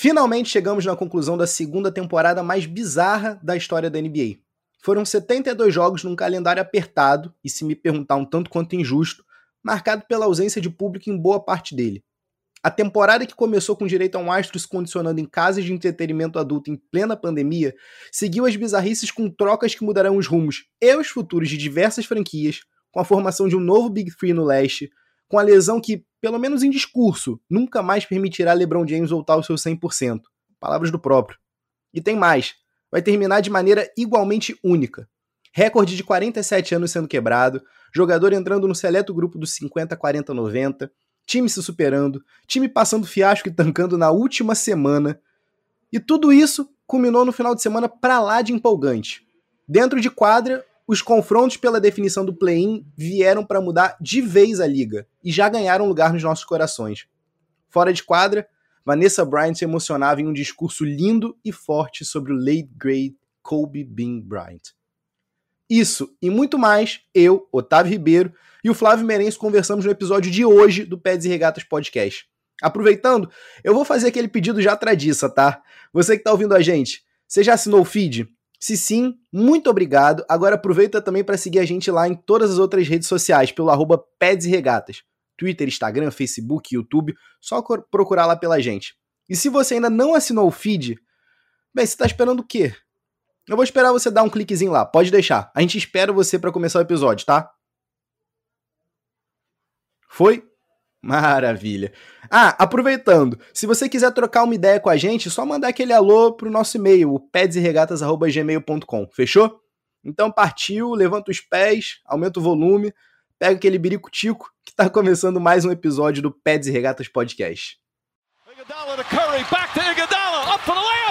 Finalmente chegamos na conclusão da segunda temporada mais bizarra da história da NBA. Foram 72 jogos num calendário apertado e, se me perguntar um tanto quanto injusto, marcado pela ausência de público em boa parte dele. A temporada que começou com direito a um astro se condicionando em casas de entretenimento adulto em plena pandemia, seguiu as bizarrices com trocas que mudarão os rumos e os futuros de diversas franquias, com a formação de um novo Big Three no leste, com a lesão que, pelo menos em discurso, nunca mais permitirá LeBron James voltar ao seu 100%. Palavras do próprio. E tem mais. Vai terminar de maneira igualmente única. Recorde de 47 anos sendo quebrado, jogador entrando no seleto grupo dos 50, 40, 90, time se superando, time passando fiasco e tancando na última semana. E tudo isso culminou no final de semana pra lá de empolgante. Dentro de quadra, os confrontos pela definição do play-in vieram para mudar de vez a liga e já ganharam lugar nos nossos corações. Fora de quadra, Vanessa Bryant se emocionava em um discurso lindo e forte sobre o late great Kobe Bean Bryant. Isso e muito mais, eu, Otávio Ribeiro e o Flávio Merenço conversamos no episódio de hoje do Pés e Regatas Podcast. Aproveitando, eu vou fazer aquele pedido já tradiça, tá? Você que tá ouvindo a gente, você já assinou o feed? Se sim, muito obrigado. Agora aproveita também para seguir a gente lá em todas as outras redes sociais, pelo arroba Peds e Regatas. Twitter, Instagram, Facebook, YouTube, só procurar lá pela gente. E se você ainda não assinou o feed, bem, você tá esperando o quê? Eu vou esperar você dar um cliquezinho lá, pode deixar. A gente espera você para começar o episódio, tá? Foi? Maravilha. Ah, aproveitando, se você quiser trocar uma ideia com a gente, só mandar aquele alô pro nosso e-mail, o pedsregatas.gmail.com, fechou? Então partiu, levanta os pés, aumenta o volume, pega aquele birico-tico que tá começando mais um episódio do Peds e Regatas Podcast. Iguodala to Curry, back to Iguodala, up for the layup,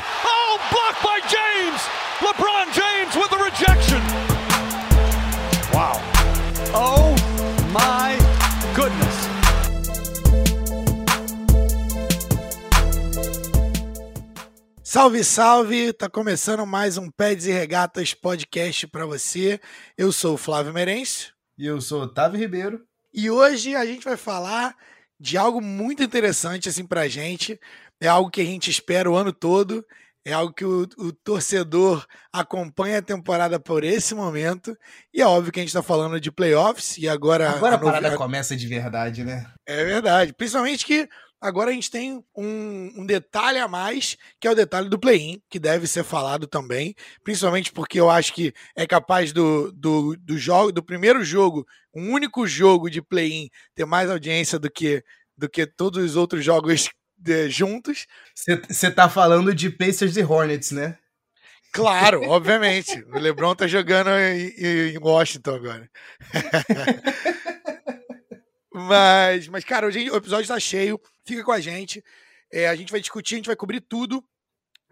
Salve, salve! Tá começando mais um Pés e Regatas podcast para você. Eu sou o Flávio Merencio. E eu sou Otávio Ribeiro. E hoje a gente vai falar de algo muito interessante assim pra gente. É algo que a gente espera o ano todo. É algo que o, o torcedor acompanha a temporada por esse momento. E é óbvio que a gente está falando de playoffs. E agora. Agora a, a parada começa de verdade, né? É verdade. Principalmente que Agora a gente tem um, um, detalhe a mais, que é o detalhe do play-in, que deve ser falado também, principalmente porque eu acho que é capaz do, do, do jogo, do primeiro jogo, um único jogo de play-in, ter mais audiência do que, do que todos os outros jogos de, juntos. Você tá falando de Pacers e Hornets, né? Claro, obviamente. O LeBron tá jogando em, em Washington agora. Mas, mas cara, hoje o episódio está cheio. Fica com a gente. É, a gente vai discutir, a gente vai cobrir tudo.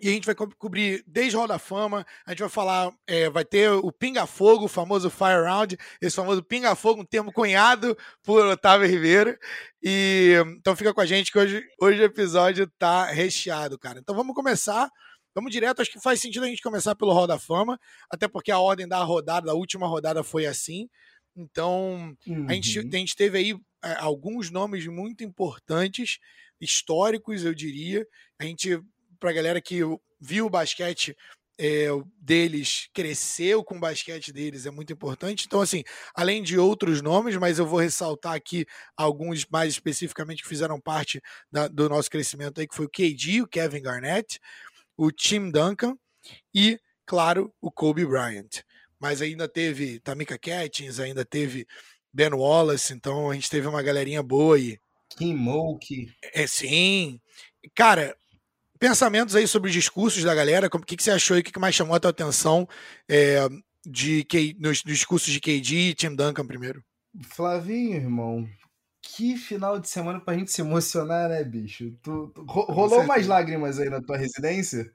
E a gente vai co cobrir desde Roda da Fama, a gente vai falar, é, vai ter o Pinga-Fogo, o famoso Fire Round, esse famoso Pinga-Fogo, um termo cunhado por Otávio Ribeiro. E então fica com a gente que hoje, hoje o episódio tá recheado, cara. Então vamos começar. Vamos direto, acho que faz sentido a gente começar pelo Roda da Fama, até porque a ordem da rodada, da última rodada foi assim. Então, uhum. a, gente, a gente teve aí é, alguns nomes muito importantes, históricos, eu diria. A gente, para a galera que viu o basquete é, deles, cresceu com o basquete deles, é muito importante. Então, assim, além de outros nomes, mas eu vou ressaltar aqui alguns mais especificamente que fizeram parte da, do nosso crescimento aí, que foi o KD, o Kevin Garnett, o Tim Duncan e, claro, o Kobe Bryant mas ainda teve Tamika Catchings, ainda teve Ben Wallace, então a gente teve uma galerinha boa aí. Kim Moke. É, sim. Cara, pensamentos aí sobre os discursos da galera, o que, que você achou e o que, que mais chamou a tua atenção é, de, nos, nos discursos de KD e Tim Duncan primeiro? Flavinho, irmão, que final de semana pra gente se emocionar, né, bicho? Tu, tu rolou mais lágrimas aí na tua residência?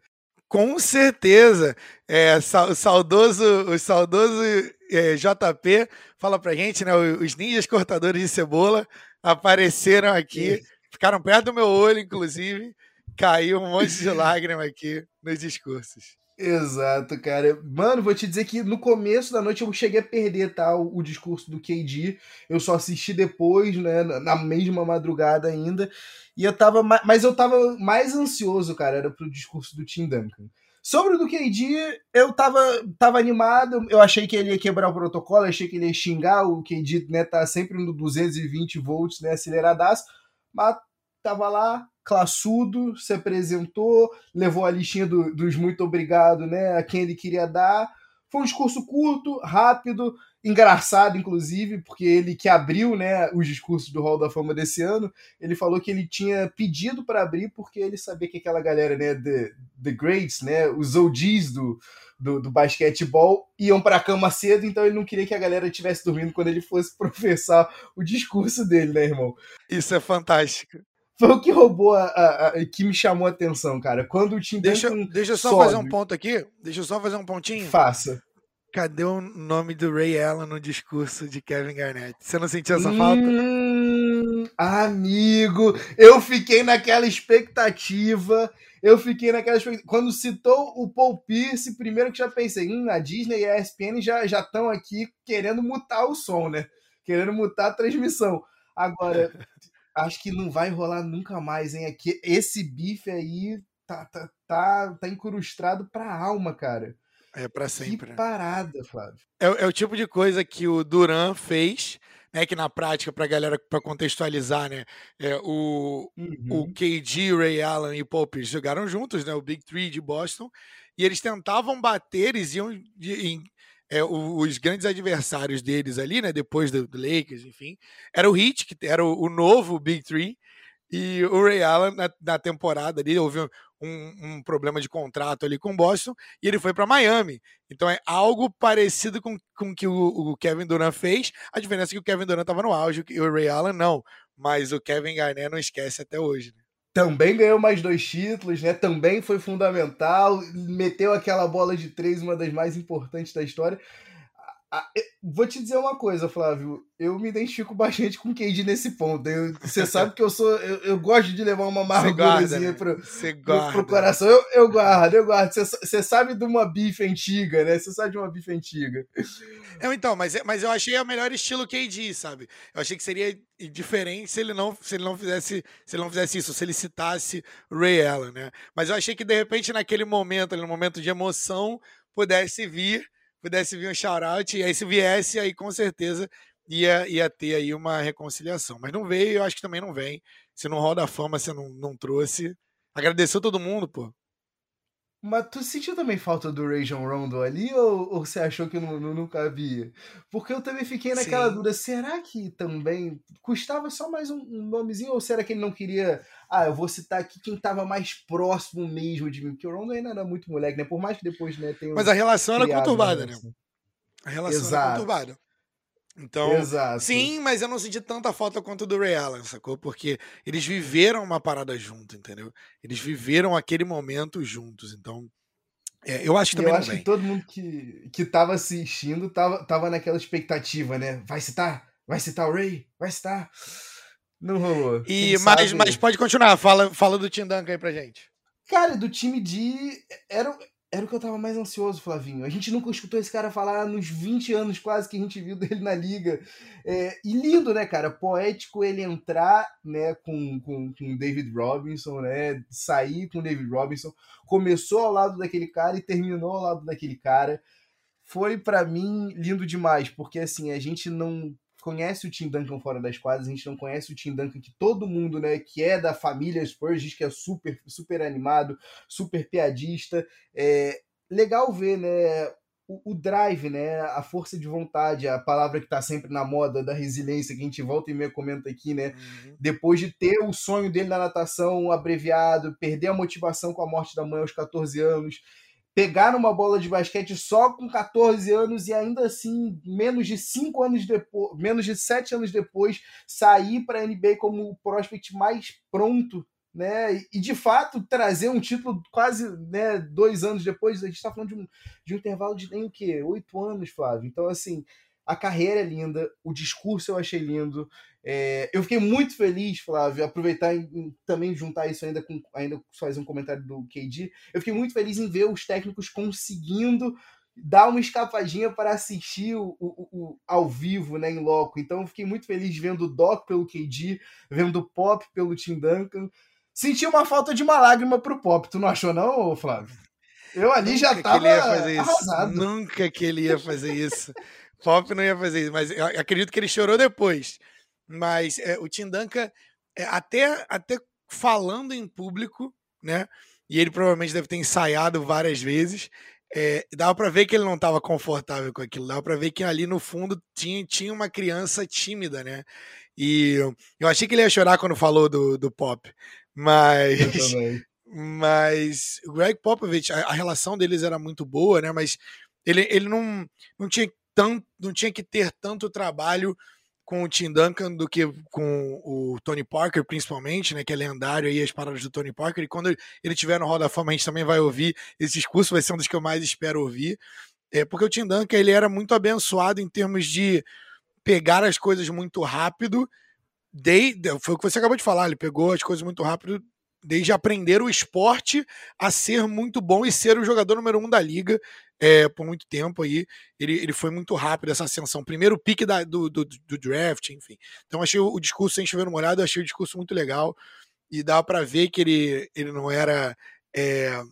Com certeza. É, saudoso, o saudoso é, JP fala pra gente, né? Os ninjas cortadores de cebola apareceram aqui, ficaram perto do meu olho, inclusive. Caiu um monte de lágrima aqui nos discursos. Exato, cara. Mano, vou te dizer que no começo da noite eu cheguei a perder, tá? O, o discurso do KD. Eu só assisti depois, né? Na mesma madrugada ainda. E eu tava. Mas eu tava mais ansioso, cara, era pro discurso do Tim Duncan. Sobre o do KD, eu tava, tava animado, eu achei que ele ia quebrar o protocolo, achei que ele ia xingar, o KD, né, tá sempre no 220 volts, né, aceleradaço, mas tava lá, classudo, se apresentou, levou a listinha do, dos muito obrigado, né, a quem ele queria dar. Foi um discurso curto, rápido, engraçado, inclusive, porque ele que abriu, né, os discursos do Hall da Fama desse ano, ele falou que ele tinha pedido para abrir porque ele sabia que aquela galera, né, the, the greats, né, os OGs do, do, do basquetebol iam para a cama cedo, então ele não queria que a galera estivesse dormindo quando ele fosse professar o discurso dele, né, irmão? Isso é fantástico foi o que roubou a, a, a, que me chamou a atenção, cara. Quando o Tim deixa, deixa eu só sobe, fazer um ponto aqui. Deixa eu só fazer um pontinho. Faça. Cadê o nome do Ray Allen no discurso de Kevin Garnett? Você não sentiu essa hum, falta? Amigo, eu fiquei naquela expectativa. Eu fiquei naquela expectativa. Quando citou o Paul Pierce, primeiro que já pensei, hum, a Disney e a ESPN já estão aqui querendo mutar o som, né? Querendo mutar a transmissão. Agora, acho que não vai rolar nunca mais, hein? Aqui, esse bife aí tá, tá, tá, tá incrustado pra alma, cara. É para sempre. Que parada, Flávio. É, é, o tipo de coisa que o Duran fez, né? Que na prática, pra galera, para contextualizar, né? É, o, uhum. o KG, Ray Allen e Paul Pierce jogaram juntos, né? O Big Three de Boston. E eles tentavam bater, eles iam em, é, os grandes adversários deles ali, né? Depois do, do Lakers, enfim, era o Heat, que era o, o, novo Big Three, e o Ray Allen na, na temporada ali houve um, um, problema de contrato ali com o Boston e ele foi para Miami. Então é algo parecido com com que o, o, Kevin Durant fez. A diferença é que o Kevin Durant estava no auge e o Ray Allen não. Mas o Kevin Garnett não esquece até hoje. Né? Também ganhou mais dois títulos, né? Também foi fundamental, meteu aquela bola de três, uma das mais importantes da história. Vou te dizer uma coisa, Flávio. Eu me identifico bastante com o Cade nesse ponto. você sabe que eu sou. Eu, eu, gosto de levar uma amargurazinha pro, pro, pro, coração. Eu, eu guardo, eu guardo. Você sabe de uma bife antiga, né? Você sabe de uma bife antiga. Eu, então, mas, mas eu achei o melhor estilo KD, sabe? Eu achei que seria diferente se ele não, se ele não fizesse se ele não fizesse isso, se ele citasse Ray Allen, né? Mas eu achei que de repente naquele momento, no momento de emoção, pudesse vir pudesse vir um shout-out, e aí se viesse, aí com certeza ia, ia ter aí uma reconciliação. Mas não veio, eu acho que também não vem. Se não roda a fama, você não, não trouxe. Agradeceu todo mundo, pô. Mas tu sentiu também falta do Rajon Rondo ali ou, ou você achou que não, não, nunca havia? Porque eu também fiquei naquela Sim. dúvida, será que também custava só mais um, um, nomezinho ou será que ele não queria, ah, eu vou citar aqui quem tava mais próximo mesmo de mim, porque o Rondo ainda era muito moleque, né? Por mais que depois, né, tenha Mas a relação era conturbada, né? A relação Exato. era conturbada. Então, Exato. sim, mas eu não senti tanta falta quanto do Ray Allen, sacou? Porque eles viveram uma parada junto, entendeu? Eles viveram aquele momento juntos, então é, eu acho que também eu acho que todo mundo que, que tava assistindo tava, tava naquela expectativa, né? Vai citar? Vai citar o Ray? Vai citar? Não rolou. E, mas, mas pode continuar, fala, fala do Tim Duncan aí pra gente. Cara, do time de. Era, era o que eu tava mais ansioso, Flavinho. A gente nunca escutou esse cara falar nos 20 anos quase que a gente viu dele na liga. É, e lindo, né, cara? Poético ele entrar né, com, com, com David Robinson, né? Sair com David Robinson. Começou ao lado daquele cara e terminou ao lado daquele cara. Foi para mim lindo demais, porque assim, a gente não conhece o Tim Duncan fora das quadras, a gente não conhece o Tim Duncan que todo mundo, né, que é da família Spurs, diz que é super, super animado, super piadista. É legal ver, né, o, o, drive, né, a força de vontade, a palavra que está sempre na moda da resiliência, que a gente volta e meia comenta aqui, né, uhum. depois de ter o sonho dele na natação abreviado, perder a motivação com a morte da mãe aos 14 anos, pegar numa bola de basquete só com 14 anos e ainda assim, menos de 5 anos depois, menos de 7 anos depois, sair para a NBA como o prospect mais pronto, né? E de fato trazer um título quase né, dois anos depois, a gente está falando de um, de um intervalo de nem o quê? Oito anos, Flávio. Então, assim, a carreira é linda, o discurso eu achei lindo. É, eu fiquei muito feliz, Flávio, aproveitar e também juntar isso ainda com ainda fazer um comentário do KD. Eu fiquei muito feliz em ver os técnicos conseguindo dar uma escapadinha para assistir o, o, o, ao vivo, né, em loco. Então eu fiquei muito feliz vendo o Doc pelo KD, vendo o Pop pelo Tim Duncan. Senti uma falta de uma lágrima pro Pop. Tu não achou não, Flávio? Eu ali Nunca já tava arrasado. Nunca que ele ia fazer isso. Pop não ia fazer isso, mas eu acredito que ele chorou depois. Mas é, o Tim Duncan, é, até, até falando em público, né? E ele provavelmente deve ter ensaiado várias vezes. É, dava para ver que ele não estava confortável com aquilo. Dava para ver que ali no fundo tinha, tinha uma criança tímida, né? E eu achei que ele ia chorar quando falou do, do Pop. Mas. Mas o Greg Popovich, a, a, relação deles era muito boa, né? Mas ele, ele não, não tinha tanto, não tinha que ter tanto trabalho com o Tim Duncan do que com o Tony Parker, principalmente, né? Que é lendário aí as paradas do Tony Parker. E quando ele tiver no Hall da Fama, a gente também vai ouvir esse discurso, vai ser um dos que eu mais espero ouvir. É, porque o Tim Duncan ele era muito abençoado em termos de pegar as coisas muito rápido. De, foi o que você acabou de falar, ele pegou as coisas muito rápido desde aprender o esporte a ser muito bom e ser o jogador número um da liga é, por muito tempo aí. Ele, ele foi muito rápido essa ascensão. Primeiro pique da, do, do, do, draft, enfim. Então achei o, o discurso, sem chover no molhado, achei o discurso muito legal. E dá para ver que ele, ele não era. É,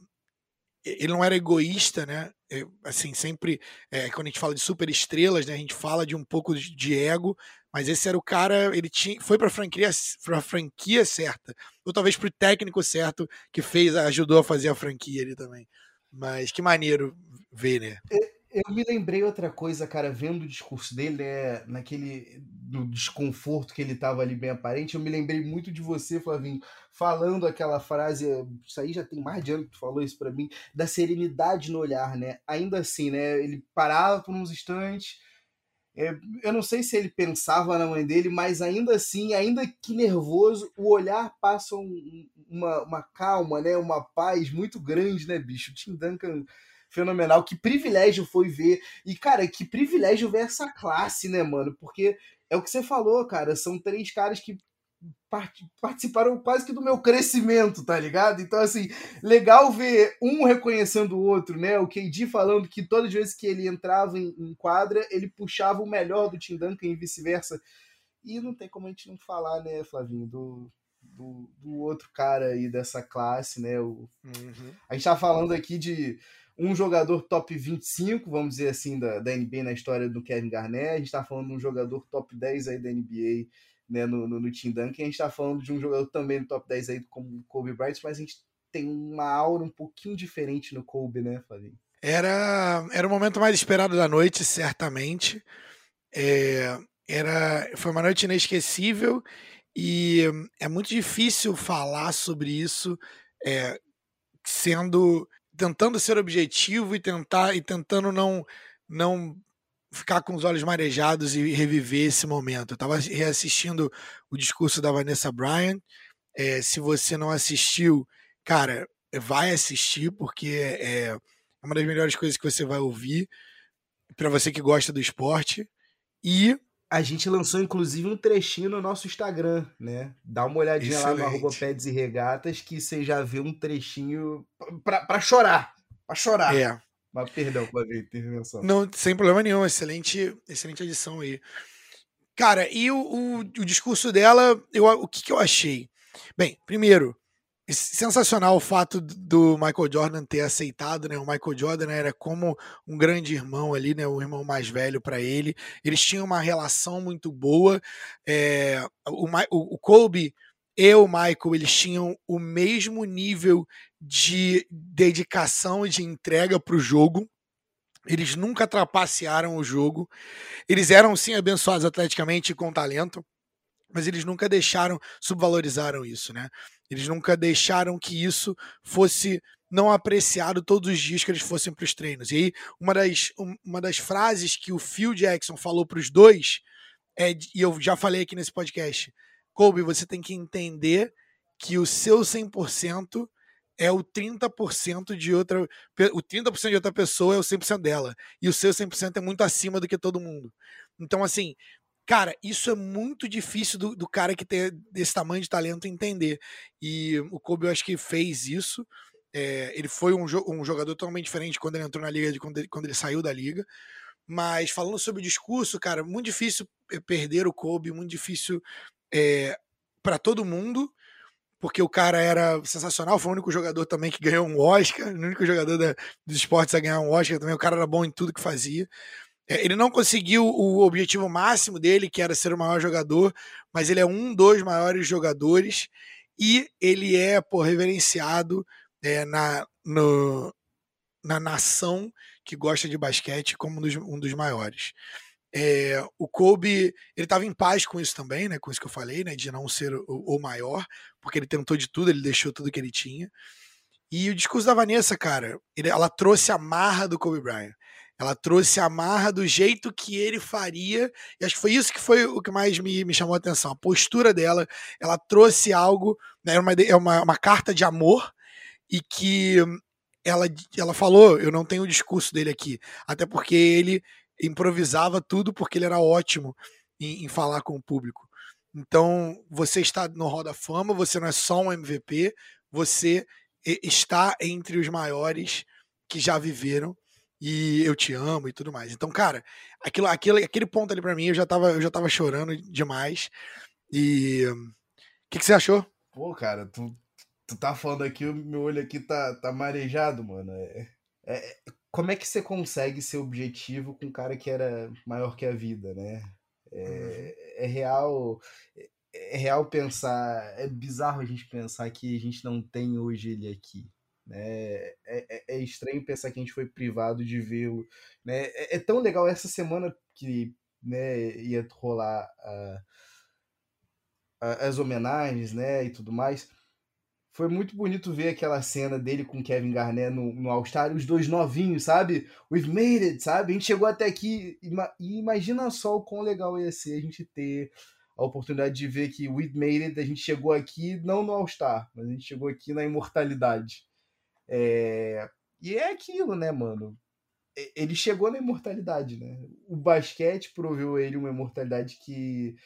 ele não era egoísta, né? É, assim, sempre, é, quando a gente fala de super estrelas, né, a gente fala de um pouco de ego, mas esse era o cara, ele tinha, foi para a franquia, pra franquia certa, ou talvez para o técnico certo que fez, ajudou a fazer a franquia ali também. Mas que maneiro ver, né? Eu me lembrei outra coisa, cara, vendo o discurso dele, né, naquele do desconforto que ele tava ali bem aparente, eu me lembrei muito de você, Flavinho, falando aquela frase, isso aí já tem mais de ano que tu falou isso para mim, da serenidade no olhar, né? Ainda assim, né, ele parava por uns instantes, eu não sei se ele pensava na mãe dele, mas ainda assim, ainda que nervoso, o olhar passa um, uma, uma calma, né? Uma paz muito grande, né, bicho? O Tim Duncan fenomenal. Que privilégio foi ver. E, cara, que privilégio ver essa classe, né, mano? Porque é o que você falou, cara. São três caras que participaram quase que do meu crescimento, tá ligado? Então, assim, legal ver um reconhecendo o outro, né? O KD falando que todas as vezes que ele entrava em, em quadra, ele puxava o melhor do Tim Duncan e vice-versa. E não tem como a gente não falar, né, Flavinho, do, do, do outro cara aí dessa classe, né? O, uhum. A gente tá falando aqui de um jogador top 25, vamos dizer assim, da, da NBA na história do Kevin Garnett. A gente tá falando de um jogador top 10 aí da NBA né, no, no, no Team Duncan. A gente está falando de um jogador também no top 10 aí, como Kobe Bryant, mas a gente tem uma aura um pouquinho diferente no Kobe, né, Flavinho? Era, era o momento mais esperado da noite, certamente. É, era, foi uma noite inesquecível e é muito difícil falar sobre isso é, sendo tentando ser objetivo e tentar e tentando não não ficar com os olhos marejados e reviver esse momento. Eu estava reassistindo o discurso da Vanessa Bryan. É, se você não assistiu, cara, vai assistir, porque é, é uma das melhores coisas que você vai ouvir para você que gosta do esporte. E a gente lançou inclusive um trechinho no nosso Instagram, né? Dá uma olhadinha Excelente. lá no arroba Peds e Regatas que você já vê um trechinho para chorar. Pra chorar. É. Mas perdão pela intervenção. Não, sem problema nenhum. Excelente, excelente edição aí. Cara, e o, o, o discurso dela, eu, o que, que eu achei? Bem, primeiro, sensacional o fato do Michael Jordan ter aceitado, né? O Michael Jordan era como um grande irmão ali, né? O irmão mais velho para ele. Eles tinham uma relação muito boa. É, o, o, Kobe e o Michael, eles tinham o mesmo nível de dedicação e de entrega para o jogo. Eles nunca trapacearam o jogo. Eles eram sim abençoados atleticamente e com talento, mas eles nunca deixaram, subvalorizaram isso, né? Eles nunca deixaram que isso fosse não apreciado todos os dias que eles fossem para os treinos. E aí, uma das, uma das frases que o Phil Jackson falou para os dois, é, e eu já falei aqui nesse podcast, Kobe, você tem que entender que o seu 100% é o 30% de outra. O 30% de outra pessoa é o 100% dela. E o seu 100% é muito acima do que todo mundo. Então, assim, cara, isso é muito difícil do, do cara que tem desse tamanho de talento entender. E o Kobe, eu acho que fez isso. É, ele foi um, um, jogador totalmente diferente quando ele entrou na liga de quando ele, quando ele saiu da liga. Mas falando sobre o discurso, cara, muito difícil perder o Kobe, muito difícil é, para todo mundo porque o cara era sensacional, foi o único jogador também que ganhou um Oscar, o único jogador da, dos esportes a ganhar um Oscar também, o cara era bom em tudo que fazia. É, ele não conseguiu o objetivo máximo dele, que era ser o maior jogador, mas ele é um dos maiores jogadores e ele é pô, reverenciado é, na, no, na nação que gosta de basquete como um dos, um dos maiores. É, o Kobe, ele estava em paz com isso também, né? Com isso que eu falei, né? De não ser o, o, maior, porque ele tentou de tudo, ele deixou tudo que ele tinha. E o discurso da Vanessa, cara, ele, ela trouxe a marra do Kobe Bryant. Ela trouxe a marra do jeito que ele faria. E acho que foi isso que foi o que mais me, me chamou a atenção. A postura dela, ela trouxe algo, né? É uma, é uma, uma carta de amor e que ela, ela falou, eu não tenho o discurso dele aqui, até porque ele improvisava tudo porque ele era ótimo em, em falar com o público. Então, você está no Hall da Fama, você não é só um MVP, você está entre os maiores que já viveram e eu te amo e tudo mais. Então, cara, aquilo, aquilo, aquele ponto ali para mim, eu já tava, eu já tava chorando demais. E o que, que, você achou? Pô, cara, tu, tu tá falando aqui, o meu olho aqui tá, tá marejado, mano. É, é, como é que você consegue ser objetivo com um cara que era maior que a vida, né? É, uhum. é real. É, é real pensar. É bizarro a gente pensar que a gente não tem hoje ele aqui. Né? É, é, é estranho pensar que a gente foi privado de vê-lo. Né? É, é, tão legal essa semana que né, ia rolar a, a, as homenagens né, e tudo mais foi muito bonito ver aquela cena dele com Kevin Garnett no, no All-Star, os dois novinhos, sabe? We've made it, sabe? A gente chegou até aqui e imagina só o quão legal ia ser a gente ter a oportunidade de ver que We've made it, a gente chegou aqui não no All-Star, mas a gente chegou aqui na imortalidade. É... E é aquilo, né, mano? Ele chegou na imortalidade, né? O basquete proveu ele uma imortalidade que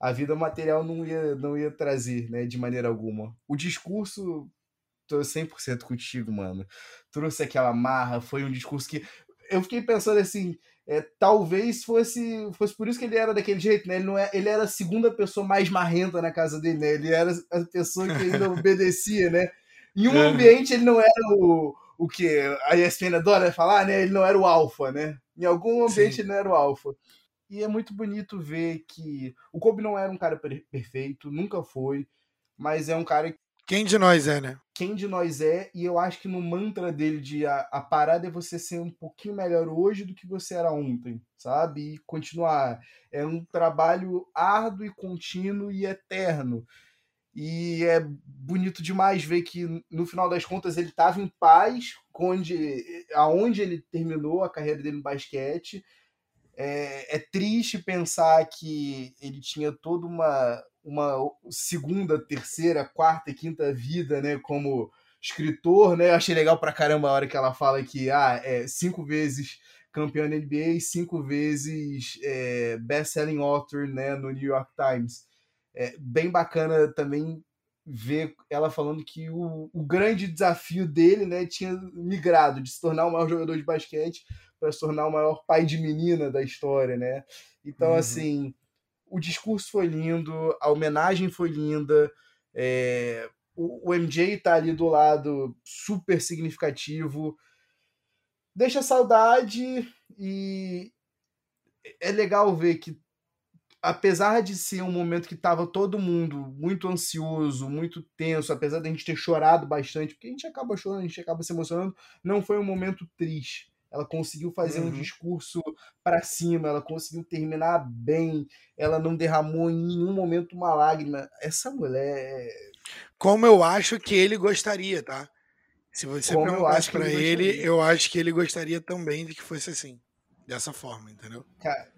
a vida material não ia, não ia trazer, né, de maneira alguma. O discurso, tô 100% contigo, mano. Trouxe aquela marra, foi um discurso que eu fiquei pensando assim, é, talvez fosse fosse por isso que ele era daquele jeito, né? Ele não é, ele era a segunda pessoa mais marrenta na casa dele, né? Ele era a pessoa que ainda obedecia, né? Em um é. ambiente ele não era o o que a ESPN adora falar, né? Ele não era o alfa, né? Em algum ambiente Sim. ele não era o alfa. E é muito bonito ver que o Kobe não era um cara perfeito, nunca foi, mas é um cara quem de nós é, né? Quem de nós é, e eu acho que no mantra dele de a, a, parada é você ser um pouquinho melhor hoje do que você era ontem, sabe? E continuar. É um trabalho árduo e contínuo e eterno. E é bonito demais ver que no final das contas ele estava em paz onde, aonde ele terminou a carreira dele no basquete é, é, triste pensar que ele tinha toda uma, uma segunda, terceira, quarta e quinta vida, né, como escritor, né? Eu achei legal pra caramba a hora que ela fala que ah, é cinco vezes campeão da NBA e cinco vezes é, best-selling author, né, no New York Times. É bem bacana também ver ela falando que o, o grande desafio dele, né, tinha migrado de se tornar o maior jogador de basquete para se tornar o maior pai de menina da história, né? Então, uhum. assim, o discurso foi lindo, a homenagem foi linda, é, o, o, MJ tá ali do lado super significativo, deixa saudade e é legal ver que apesar de ser um momento que estava todo mundo muito ansioso, muito tenso, apesar de a gente ter chorado bastante, porque a gente acaba chorando, a gente acaba se emocionando, não foi um momento triste ela conseguiu fazer uhum. um discurso para cima, ela conseguiu terminar bem, ela não derramou em nenhum momento uma lágrima. Essa mulher. É Como eu acho que ele gostaria, tá? Se você Como perguntasse para ele, ele, eu acho que ele gostaria também de que fosse assim, dessa forma, entendeu? Cara,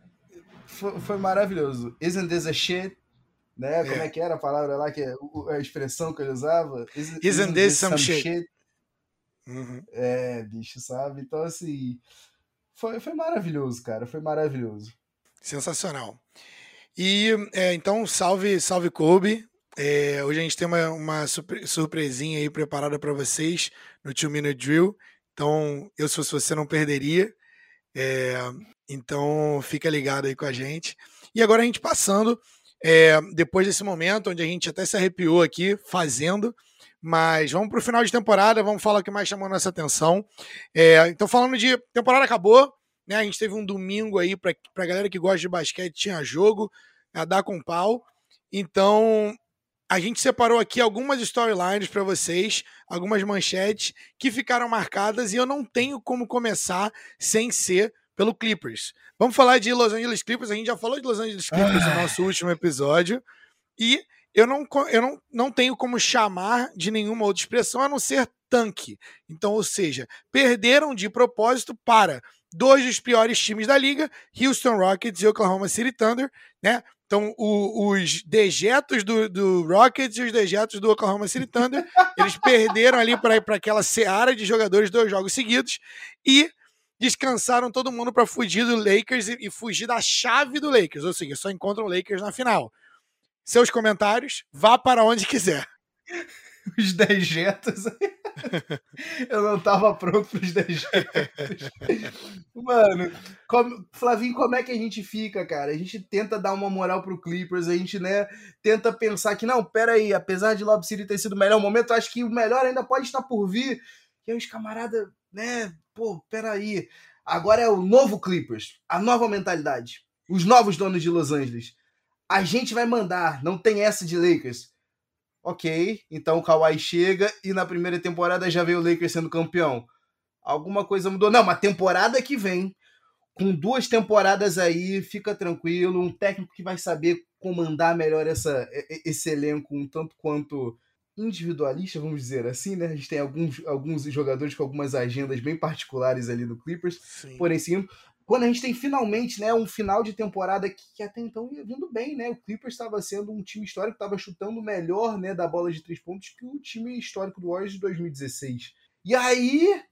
foi, foi maravilhoso. Isn't this a shit? Né? É. Como é que era a palavra lá, que é a expressão que ele usava? Isn't, isn't this, this some, some shit? shit? Uhum. É, bicho, sabe? Então, assim, foi, foi maravilhoso, cara. Foi maravilhoso. Sensacional. E é, então, salve, salve Kobe. É, hoje a gente tem uma, uma surpresinha aí preparada para vocês no Two Minute Drill. Então, eu se fosse você não perderia. É, então, fica ligado aí com a gente. E agora a gente passando, é, depois desse momento onde a gente até se arrepiou aqui fazendo, mas vamos para o final de temporada, vamos falar o que mais chamou nossa atenção. É, então, falando de temporada acabou, né? A gente teve um domingo aí para a galera que gosta de basquete, tinha jogo, a dar com pau. Então, a gente separou aqui algumas storylines para vocês, algumas manchetes que ficaram marcadas e eu não tenho como começar sem ser pelo Clippers. Vamos falar de Los Angeles Clippers, a gente já falou de Los Angeles Clippers no nosso último episódio e eu não, eu não, não tenho como chamar de nenhuma outra expressão a não ser tanque. Então, ou seja, perderam de propósito para dois dos piores times da liga, Houston Rockets e Oklahoma City Thunder, né? Então, o, os dejetos do, do, Rockets e os dejetos do Oklahoma City Thunder, eles perderam ali para aquela seara de jogadores dois jogos seguidos e descansaram todo mundo para fugir do Lakers e, e, fugir da chave do Lakers, ou seja, só encontram o Lakers na final. Seus comentários, vá para onde quiser. Os dejetos. Eu não tava pronto para os dejetos. Mano, como, Flavinho, como é que a gente fica, cara? A gente tenta dar uma moral pro Clippers, a gente, né, tenta pensar que, não, pera aí, apesar de Lob City ter sido o melhor momento, acho que o melhor ainda pode estar por vir. E aí os camaradas, né, pô, pera aí. Agora é o novo Clippers, a nova mentalidade. Os novos donos de Los Angeles. A gente vai mandar, não tem essa de Lakers. Ok, então o Kawhi chega e na primeira temporada já veio o Lakers sendo campeão. Alguma coisa mudou. Não, uma temporada que vem, com duas temporadas aí, fica tranquilo. Um técnico que vai saber comandar melhor essa, esse elenco, um tanto quanto individualista, vamos dizer assim, né? A gente tem alguns, alguns jogadores com algumas agendas bem particulares ali no Clippers. Sim. Porém, sim, quando a gente tem finalmente né, um final de temporada que, que até então ia vindo bem, né? O Clippers estava sendo um time histórico, estava chutando melhor né, da bola de três pontos que o time histórico do Warriors de 2016. E aí,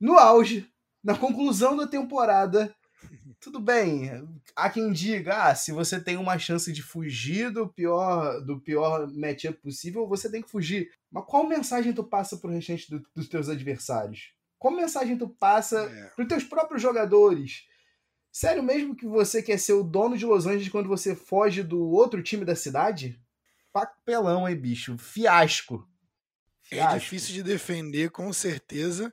no auge, na conclusão da temporada, tudo bem. Há quem diga, ah, se você tem uma chance de fugir do pior do pior matchup possível, você tem que fugir. Mas qual mensagem tu passa pro restante do, dos teus adversários? Qual mensagem tu passa é. para os teus próprios jogadores? Sério mesmo que você quer ser o dono de Los Angeles quando você foge do outro time da cidade? Papelão, hein, bicho? Fiasco. É Fiasco. É difícil de defender, com certeza.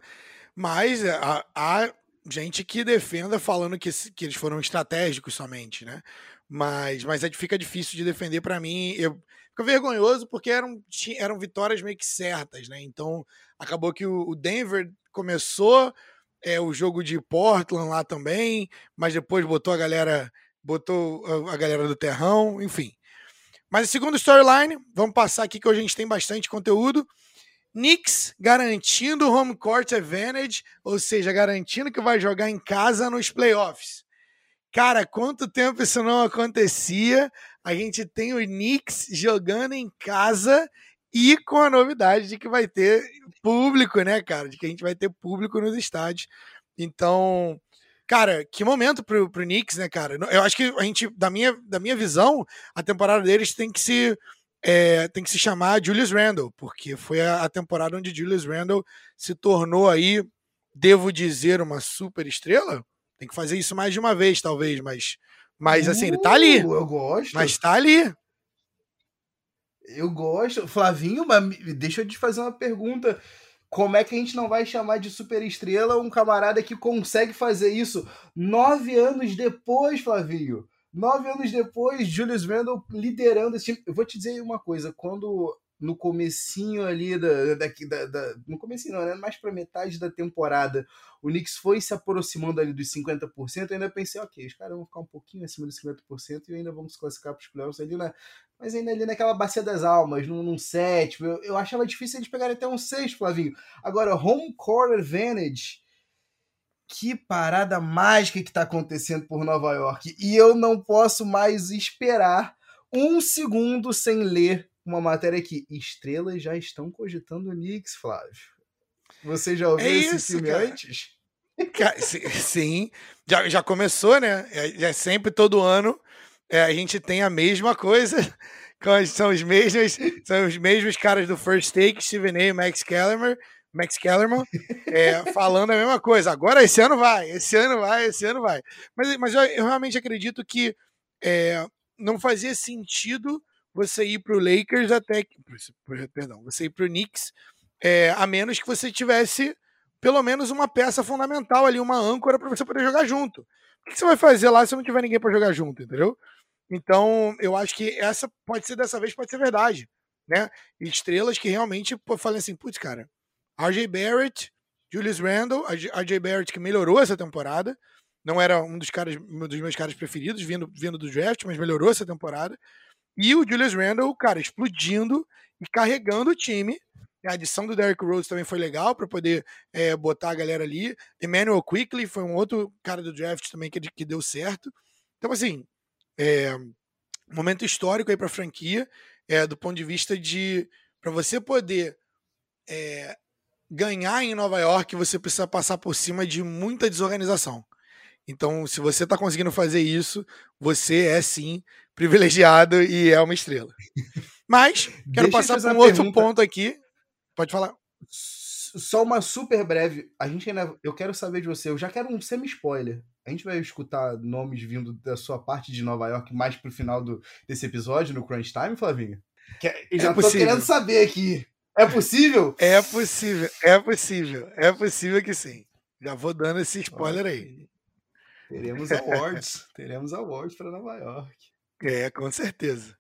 Mas há, há gente que defenda falando que, que eles foram estratégicos somente, né? Mas, mas é, fica difícil de defender para mim. Eu, fica vergonhoso porque eram, eram vitórias meio que certas, né? Então acabou que o, o Denver começou é, o jogo de Portland lá também, mas depois botou a galera, botou a, galera do terrão, enfim. Mas a segunda storyline, vamos passar aqui que a gente tem bastante conteúdo. Knicks garantindo home court advantage, ou seja, garantindo que vai jogar em casa nos playoffs. Cara, quanto tempo isso não acontecia? A gente tem o Knicks jogando em casa e com a novidade de que vai ter público, né, cara? De que a gente vai ter público nos estádios. Então, cara, que momento pro, pro Knicks, né, cara? Eu acho que a gente, da minha, da minha visão, a temporada deles tem que se. É, tem que se chamar Julius Randle, porque foi a, a temporada onde Julius Randle se tornou aí, devo dizer, uma super estrela. Tem que fazer isso mais de uma vez, talvez, mas, mas assim, ele tá ali. Uh, eu gosto. Mas tá ali. Eu gosto. Flavinho, mas deixa eu te fazer uma pergunta. Como é que a gente não vai chamar de super estrela um camarada que consegue fazer isso nove anos depois, Flavinho? Nove anos depois, Julius Randle liderando esse time. Eu vou te dizer uma coisa, quando no comecinho ali da, da, da, da no comecinho não, né? mais para metade da temporada, o Knicks foi se aproximando ali dos 50%, eu ainda pensei, ok, os caras vão ficar um pouquinho acima dos 50% e ainda vamos classificar para os playoffs ali na, mas ainda ali naquela bacia das almas, num, num sétimo, eu, eu achava difícil eles pegarem até um sexto, Flavinho. Agora, home court advantage, que parada mágica que está acontecendo por Nova York. E eu não posso mais esperar um segundo sem ler uma matéria aqui. Estrelas já estão cogitando o Knicks, Flávio. Você já ouviu é esse isso, filme cara. antes? Sim, já, já começou, né? É, é sempre todo ano é, a gente tem a mesma coisa. São os mesmos, são os mesmos caras do First Take, Steven A. e Max Kellerman, Max Kellerman, é, falando a mesma coisa. Agora esse ano vai, esse ano vai, esse ano vai. Mas, mas eu, eu realmente acredito que é, não fazia sentido você ir para o Lakers até que, perdão, você ir para o Knicks, é, a menos que você tivesse pelo menos uma peça fundamental ali, uma âncora para você poder jogar junto. O que você vai fazer lá se não tiver ninguém para jogar junto, entendeu? Então, eu acho que essa pode ser dessa vez, pode ser verdade, né? Estrelas que realmente pô, falem assim, putz, cara, RJ Barrett, Julius Randle, RJ Barrett que melhorou essa temporada, não era um dos caras, um dos meus caras preferidos vindo, vindo do draft, mas melhorou essa temporada. E o Julius Randle, cara, explodindo e carregando o time a adição do Derrick Rose também foi legal para poder é, botar a galera ali. Emmanuel Quickly foi um outro cara do draft também que, que deu certo. Então, assim, é, momento histórico aí para a franquia, é, do ponto de vista de para você poder é, ganhar em Nova York, você precisa passar por cima de muita desorganização. Então, se você está conseguindo fazer isso, você é sim privilegiado e é uma estrela. Mas quero Deixa passar por um outro pergunta. ponto aqui Pode falar. Só uma super breve. A gente ainda. Eu quero saber de você. Eu já quero um semi-spoiler. A gente vai escutar nomes vindo da sua parte de Nova York mais pro final do, desse episódio, no Crunch Time, Flavinho? Que, é, eu já é tô querendo saber aqui. É possível? É possível, é possível. É possível que sim. Já vou dando esse spoiler aí. Teremos awards. teremos awards para Nova York. É, com certeza.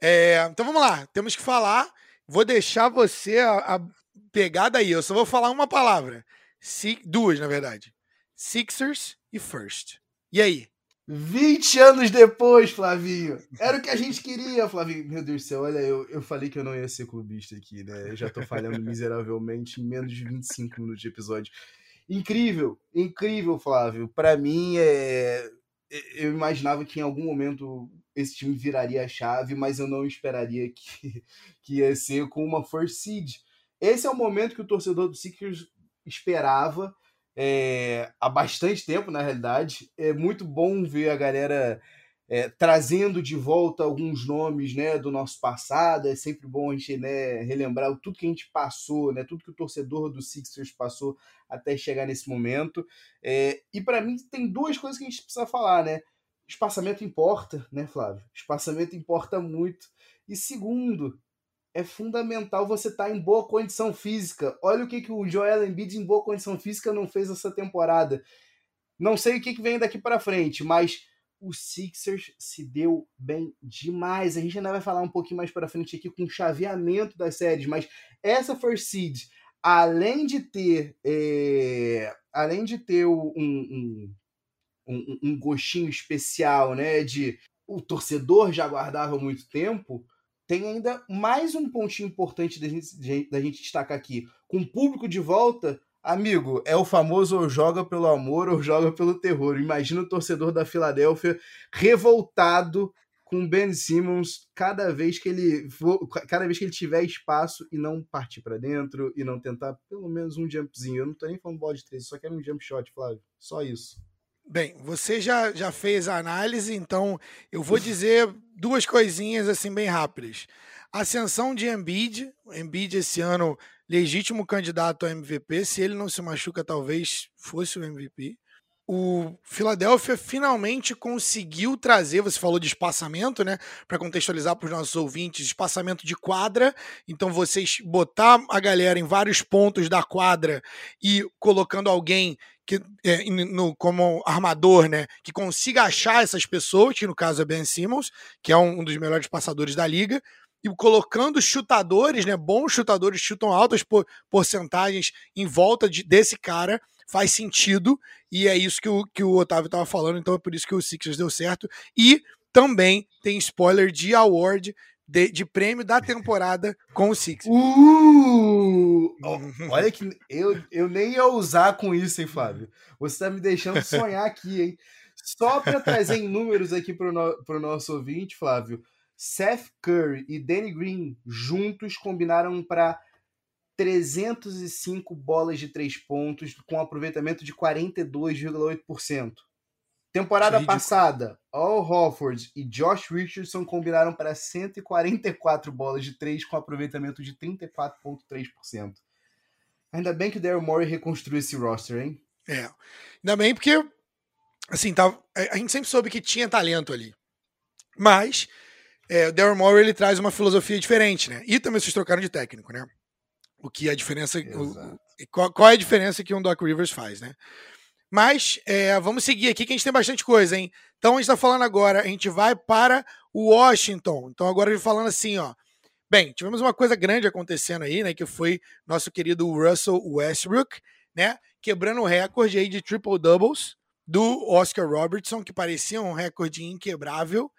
É, então vamos lá. Temos que falar Vou deixar você a, a pegar daí. Eu só vou falar uma palavra. Si, duas, na verdade. Sixers e First. E aí? 20 anos depois, Flavinho. Era o que a gente queria, Flavinho. Meu Deus do céu, olha, eu, eu falei que eu não ia ser clubista aqui, né? Eu já tô falhando miseravelmente em menos de 25 minutos de episódio. Incrível, incrível, Flávio. Para mim, é... eu imaginava que em algum momento esse time viraria a chave, mas eu não esperaria que, que ia ser com uma first seed. Esse é o momento que o torcedor do Sixers esperava é, há bastante tempo, na realidade. É muito bom ver a galera é, trazendo de volta alguns nomes né, do nosso passado. É sempre bom a gente né, relembrar tudo que a gente passou, né, tudo que o torcedor do Sixers passou até chegar nesse momento. É, e para mim tem duas coisas que a gente precisa falar, né? Espaçamento importa, né, Flávio? Espaçamento importa muito. E segundo, é fundamental você estar tá em boa condição física. Olha o que, que o Joel Embiid em boa condição física não fez essa temporada. Não sei o que, que vem daqui para frente, mas o Sixers se deu bem demais. A gente ainda vai falar um pouquinho mais para frente aqui com o chaveamento das séries, mas essa first seed, além de ter, é, além de ter um, um um, um gostinho especial, né? De o torcedor já aguardava muito tempo. Tem ainda mais um pontinho importante da gente, da gente destacar aqui. Com o público de volta, amigo, é o famoso ou joga pelo amor ou joga pelo terror. Imagina o torcedor da Filadélfia revoltado com Ben Simmons cada vez que ele for, cada vez que ele tiver espaço e não partir para dentro e não tentar pelo menos um jumpzinho. Eu não tô nem falando bola de três, só quero um jump shot, Flávio. Só isso. Bem, você já, já fez a análise, então eu vou dizer duas coisinhas assim bem rápidas. Ascensão de Embiid, Embiid esse ano legítimo candidato a MVP, se ele não se machuca talvez fosse o MVP. O Philadelphia finalmente conseguiu trazer, você falou de espaçamento, né? Para contextualizar para os nossos ouvintes, espaçamento de quadra. Então, vocês botar a galera em vários pontos da quadra e colocando alguém que, é, no, como armador, né, que consiga achar essas pessoas, que no caso é Ben Simmons, que é um, um dos melhores passadores da liga, e colocando chutadores, né, bons chutadores, chutam altas por, porcentagens em volta de, desse cara, faz sentido, e é isso que o, que o Otávio estava falando, então é por isso que o Sixers deu certo. E também tem spoiler de award de, de, prêmio da temporada com o Six. Uh! Olha que eu, eu nem ia usar com isso, hein, Flávio? Você tá me deixando sonhar aqui, hein? Só para trazer em números aqui pro, no, pro nosso ouvinte, Flávio, Seth Curry e Danny Green juntos combinaram para 305 bolas de três pontos, com aproveitamento de 42,8%. Temporada passada, Al Hofford e Josh Richardson combinaram para 144 bolas de três com aproveitamento de 34,3%. Ainda bem que o Daryl Morey reconstruiu esse roster, hein? É. Ainda bem porque, assim, tá, a gente sempre soube que tinha talento ali. Mas é, o Daryl Morey ele traz uma filosofia diferente, né? E também vocês trocaram de técnico, né? O que a diferença. O, qual, qual, é a diferença que um Doc Rivers faz, né? Mas é, vamos seguir aqui que a gente tem bastante coisa, hein? Então a gente está falando agora, a gente vai para o Washington. Então agora eu falando assim, ó. Bem, tivemos uma coisa grande acontecendo aí, né? Que foi nosso querido Russell Westbrook, né? Quebrando o recorde aí de triple doubles do Oscar Robertson, que parecia um recorde inquebrável,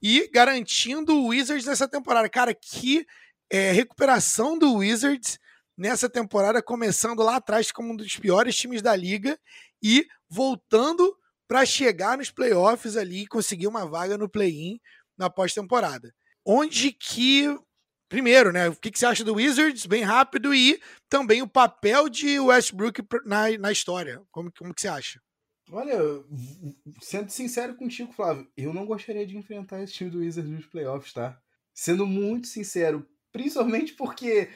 e garantindo o Wizards nessa temporada. Cara, que é, recuperação do Wizards nessa temporada, começando lá atrás como um dos piores times da liga e voltando para chegar nos playoffs ali e conseguir uma vaga no play-in na pós-temporada. Onde que. Primeiro, né? O que, que você acha do Wizards? Bem rápido, e também o papel de Westbrook na, na história. Como, como que você acha? Olha, sendo sincero contigo, Flávio, eu não gostaria de enfrentar esse time do Wizards nos playoffs, tá? Sendo muito sincero, principalmente porque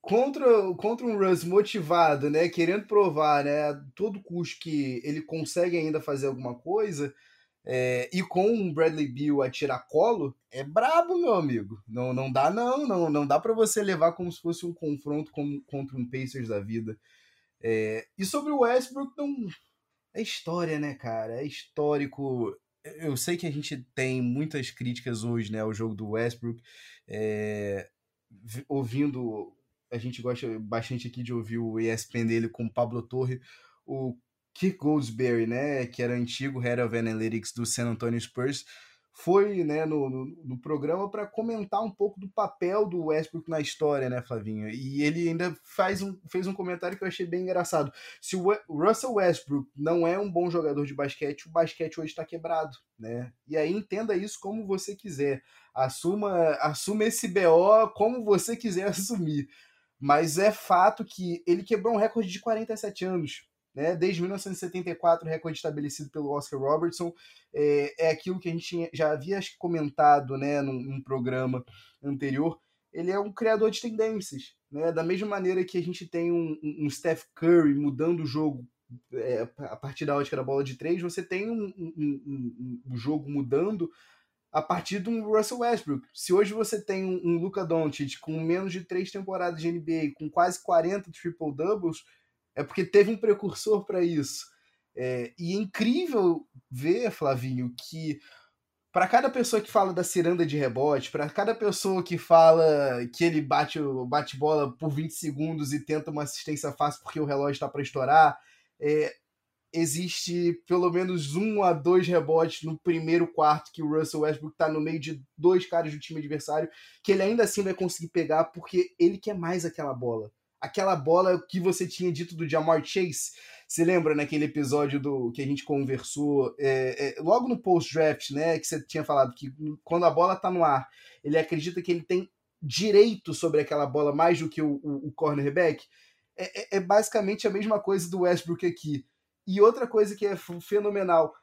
contra, contra um Russ motivado, né, querendo provar, né, a todo custo que ele consegue ainda fazer alguma coisa, é, e com um Bradley Beal a tirar colo, é brabo, meu amigo. Não, não dá não, não, não dá para você levar como se fosse um confronto com, contra um Pacers da vida. É, e sobre o Westbrook, não, é história, né, cara? É histórico. Eu sei que a gente tem muitas críticas hoje, né, ao jogo do Westbrook. É, ouvindo a gente gosta bastante aqui de ouvir o ESPN dele com o Pablo Torre, o Kirk Goldsberry, né, que era antigo Head of Analytics do San Antonio Spurs, foi né, no, no, no programa para comentar um pouco do papel do Westbrook na história, né, Flavinho? E ele ainda faz um, fez um comentário que eu achei bem engraçado. Se o Russell Westbrook não é um bom jogador de basquete, o basquete hoje está quebrado, né? E aí entenda isso como você quiser. Assuma, assuma esse BO como você quiser assumir. Mas é fato que ele quebrou um recorde de 47 anos. Né? Desde 1974, o recorde estabelecido pelo Oscar Robertson. É, é aquilo que a gente já havia comentado né, num, num programa anterior. Ele é um criador de tendências. Né? Da mesma maneira que a gente tem um, um Steph Curry mudando o jogo é, a partir da ótica da bola de três, você tem um, um, um, jogo mudando a partir de um Russell Westbrook. Se hoje você tem um, um Luka Doncic com menos de três temporadas de NBA, com quase 40 triple-doubles, é porque teve um precursor para isso. É, e é incrível ver, Flavinho, que para cada pessoa que fala da ciranda de rebote, para cada pessoa que fala que ele bate, bate bola por 20 segundos e tenta uma assistência fácil porque o relógio está para estourar, é, existe pelo menos um a dois rebotes no primeiro quarto que o Russell Westbrook tá no meio de dois caras do time adversário, que ele ainda assim vai conseguir pegar porque ele quer mais aquela bola. Aquela bola que você tinha dito do Jamar Chase. Você lembra naquele episódio do que a gente conversou é, é, logo no post-draft, né? Que você tinha falado que quando a bola tá no ar, ele acredita que ele tem direito sobre aquela bola mais do que o, o, o cornerback. É, é, é basicamente a mesma coisa do Westbrook aqui e outra coisa que é fenomenal,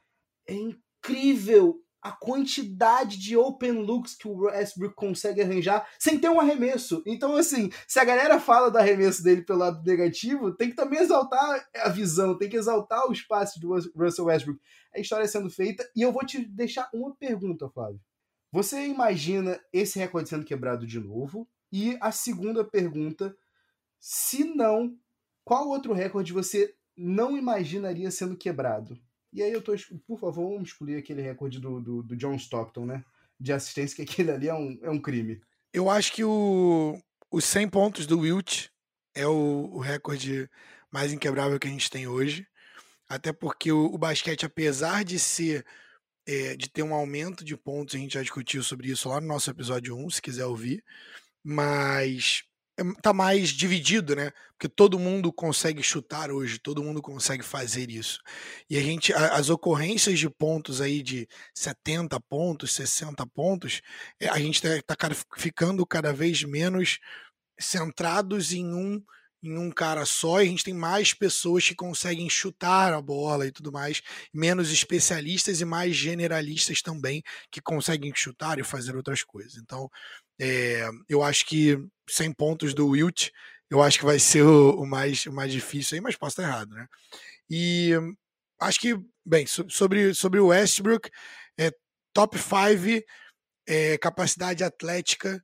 é incrível a quantidade de open looks que o Westbrook consegue arranjar sem ter um arremesso. Então, assim, se a galera fala do arremesso dele pelo lado negativo, tem que também exaltar a visão, tem que exaltar o espaço do Russell Westbrook. A história sendo feita, e eu vou te deixar uma pergunta, Flávio. Você imagina esse recorde sendo quebrado de novo? E a segunda pergunta, se não, qual outro recorde você não imaginaria sendo quebrado. E aí eu tô, por favor, vamos excluir aquele recorde do, do, do John Stockton, né? De assistência, que aquele ali é um, é um crime. Eu acho que o, os 100 pontos do Wilt é o, o recorde mais inquebrável que a gente tem hoje. Até porque o, o basquete, apesar de ser é, de ter um aumento de pontos, a gente já discutiu sobre isso lá no nosso episódio 1, se quiser ouvir. Mas tá mais dividido, né? Porque todo mundo consegue chutar hoje, todo mundo consegue fazer isso. E a gente, as ocorrências de pontos aí de 70 pontos, 60 pontos, é, a gente tá, tá ficando cada vez menos centrados em um em um cara só e a gente tem mais pessoas que conseguem chutar a bola e tudo mais, menos especialistas e mais generalistas também que conseguem chutar e fazer outras coisas. Então, é, eu acho que 100 pontos do Wilt, eu acho que vai ser o, o, mais, o mais difícil aí, mas posso estar errado, né? E acho que, bem, sobre, sobre o Westbrook, é, top 5, é, capacidade atlética,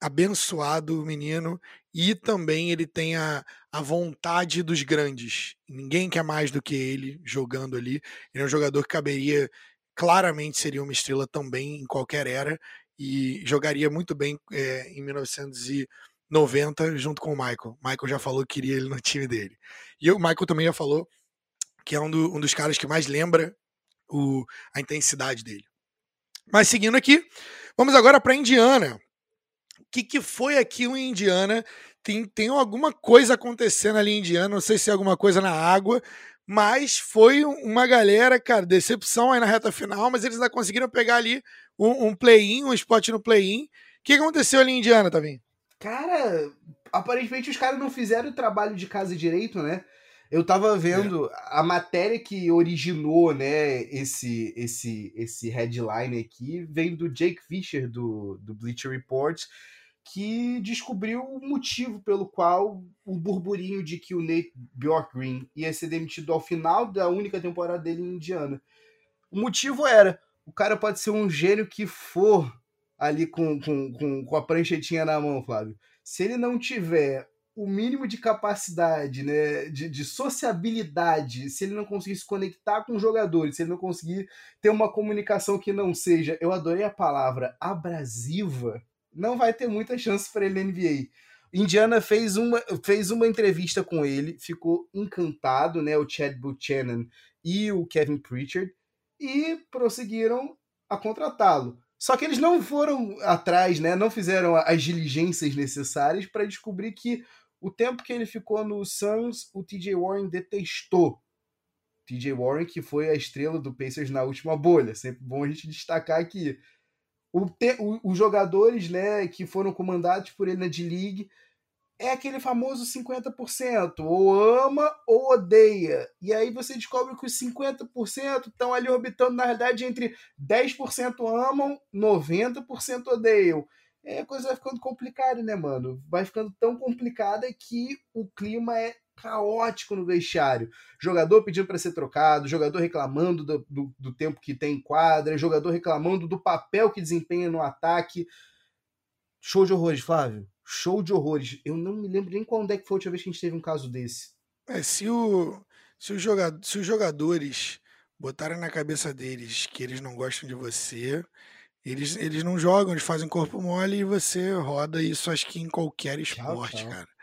abençoado o menino e também ele tem a, a vontade dos grandes. Ninguém quer mais do que ele jogando ali. Ele é um jogador que caberia, claramente seria uma estrela também em qualquer era e jogaria muito bem é, em 1990 junto com o Michael. Michael já falou que queria ele no time dele. E o Michael também já falou que é um, do, um dos caras que mais lembra o, a intensidade dele. Mas seguindo aqui, vamos agora para Indiana que, que foi aquilo em Indiana? Tem, tem alguma coisa acontecendo ali em Indiana, não sei se é alguma coisa na água, mas foi uma galera, cara, decepção aí na reta final, mas eles ainda conseguiram pegar ali um, um play-in, um spot no play-in. O que aconteceu ali em Indiana, Tavim? Cara, aparentemente os caras não fizeram o trabalho de casa direito, né? Eu tava vendo é. a matéria que originou, né, esse esse esse headline aqui, vem do Jake Fisher do, do Bleacher Report, que descobriu o motivo pelo qual o burburinho de que o Nate Bjorkgren ia ser demitido ao final da única temporada dele em Indiana. O motivo era, o cara pode ser um gênio que for ali com, com, com, com a pranchetinha na mão, Flávio. Se ele não tiver o mínimo de capacidade, né, de, de, sociabilidade, se ele não conseguir se conectar com os jogadores, se ele não conseguir ter uma comunicação que não seja, eu adorei a palavra abrasiva, não vai ter muita chance para ele na NBA. Indiana fez uma, fez uma entrevista com ele, ficou encantado, né? O Chad Buchanan e o Kevin Pritchard, e prosseguiram a contratá-lo. Só que eles não foram atrás, né? Não fizeram as diligências necessárias para descobrir que o tempo que ele ficou no Suns, o TJ Warren detestou. TJ Warren, que foi a estrela do Pacers na última bolha. Sempre bom a gente destacar aqui o, te, o, os jogadores né, que foram comandados por ele na D-League é aquele famoso 50%, ou ama ou odeia. E aí você descobre que os 50% estão ali orbitando, na realidade, entre 10% amam, 90% odeiam. É, a coisa vai ficando complicada, né, mano? Vai ficando tão complicada que o clima é caótico no vestiário. Jogador pedindo para ser trocado, jogador reclamando do, do, do, tempo que tem em quadra, jogador reclamando do papel que desempenha no ataque. Show de horrores, Flávio. Show de horrores. Eu não me lembro nem quando é que foi a última vez que a gente teve um caso desse. É, se, o, se, o jogador, se os jogadores botarem na cabeça deles que eles não gostam de você, eles, eles não jogam, eles fazem corpo mole e você roda isso, acho que em qualquer esporte, cara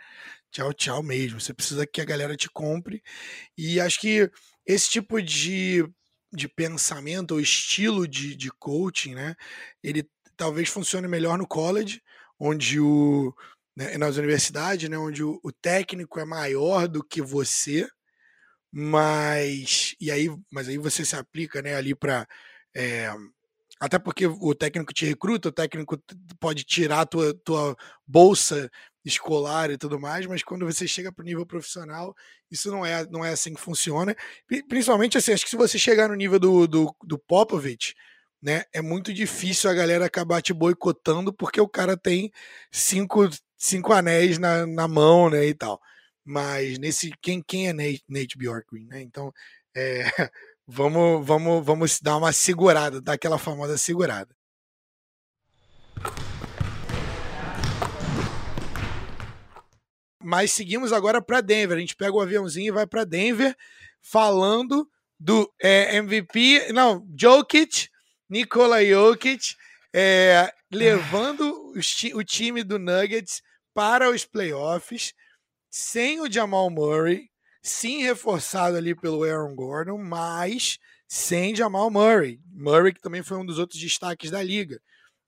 tchau, tchau mesmo. Você precisa que a galera te compre. E acho que esse tipo de, de pensamento ou estilo de, de coaching, né? Ele talvez funcione melhor no college, onde o. Né, nas universidades, né, onde o, o técnico é maior do que você, mas e aí, mas aí você se aplica, né, ali para é, eh, até porque o técnico te recruta, o técnico pode tirar tua, tua bolsa escolar e tudo mais, mas quando você chega para o nível profissional, isso não é, não é assim que funciona. Principalmente assim, acho que se você chegar no nível do, do, do Popovich, né, é muito difícil a galera acabar te boicotando porque o cara tem cinco, cinco anéis na, na mão, né, e tal. Mas nesse quem, quem é Nate, Nate Bjorkgren, né? Então, é, vamos, vamos, vamos dar uma segurada, dar aquela famosa segurada. Mas seguimos agora para Denver. A gente pega o aviãozinho e vai para Denver, falando do é, MVP, não, Jokic, Nikola Jokic, é, levando o, o time do Nuggets para os playoffs, sem o Jamal Murray, sim reforçado ali pelo Aaron Gordon, mas sem Jamal Murray. Murray, que também foi um dos outros destaques da liga.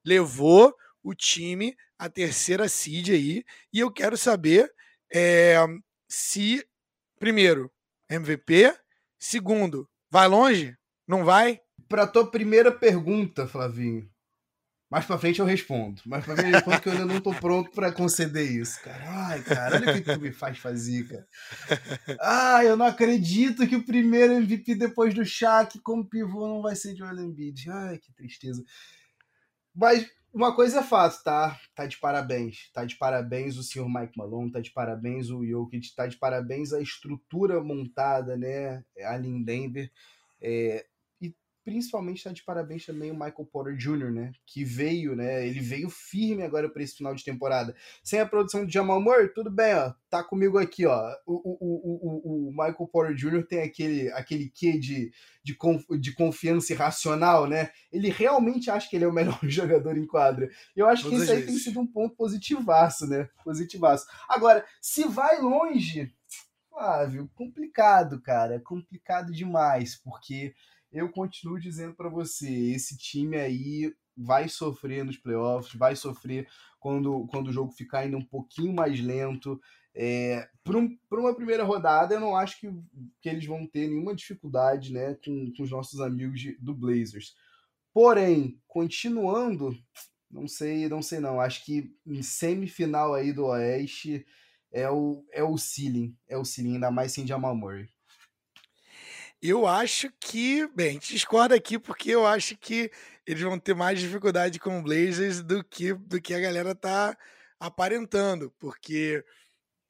Levou o time à terceira seed aí, e eu quero saber é, se, primeiro, MVP, segundo, vai longe? Não vai? Para tua primeira pergunta, Flavinho, Mais pra frente eu respondo. Mais pra frente eu respondo que eu ainda não tô pronto pra conceder isso, cara. Ai, cara, olha o que tu me faz fazer, cara. Ai, eu não acredito que o primeiro MVP depois do Shaq como pivô não vai ser Joel Embiid. Ai, que tristeza. Mas uma coisa é fato, tá? Tá de parabéns. Tá de parabéns o senhor Mike Malone, tá de parabéns o Jokic, tá de parabéns a estrutura montada, né, ali em Denver. É, principalmente está de parabéns também o Michael Porter Jr., né? Que veio, né? Ele veio firme agora para esse final de temporada. Sem a produção de Jamal Murray, tudo bem, ó. Tá comigo aqui, ó. O, o, o, o, o Michael Porter Jr. tem aquele, aquele quê de, de, conf, de confiança irracional, né? Ele realmente acha que ele é o melhor jogador em quadra. Eu acho Todas que isso aí tem sido um ponto positivaço, né? Positivaço. Agora, se vai longe, Flávio, complicado, cara. Complicado demais, porque eu continuo dizendo para você, esse time aí vai sofrer nos playoffs, vai sofrer quando, quando o jogo ficar ainda um pouquinho mais lento. É, para um, uma primeira rodada, eu não acho que, que eles vão ter nenhuma dificuldade né, com, com os nossos amigos de, do Blazers. Porém, continuando, não sei, não sei não. Acho que em semifinal aí do Oeste é o, é o ceiling, é o ceiling, ainda mais sem Jamal Murray. Eu acho que, bem, a gente discorda aqui porque eu acho que eles vão ter mais dificuldade com o Blazers do que, do que a galera tá aparentando, porque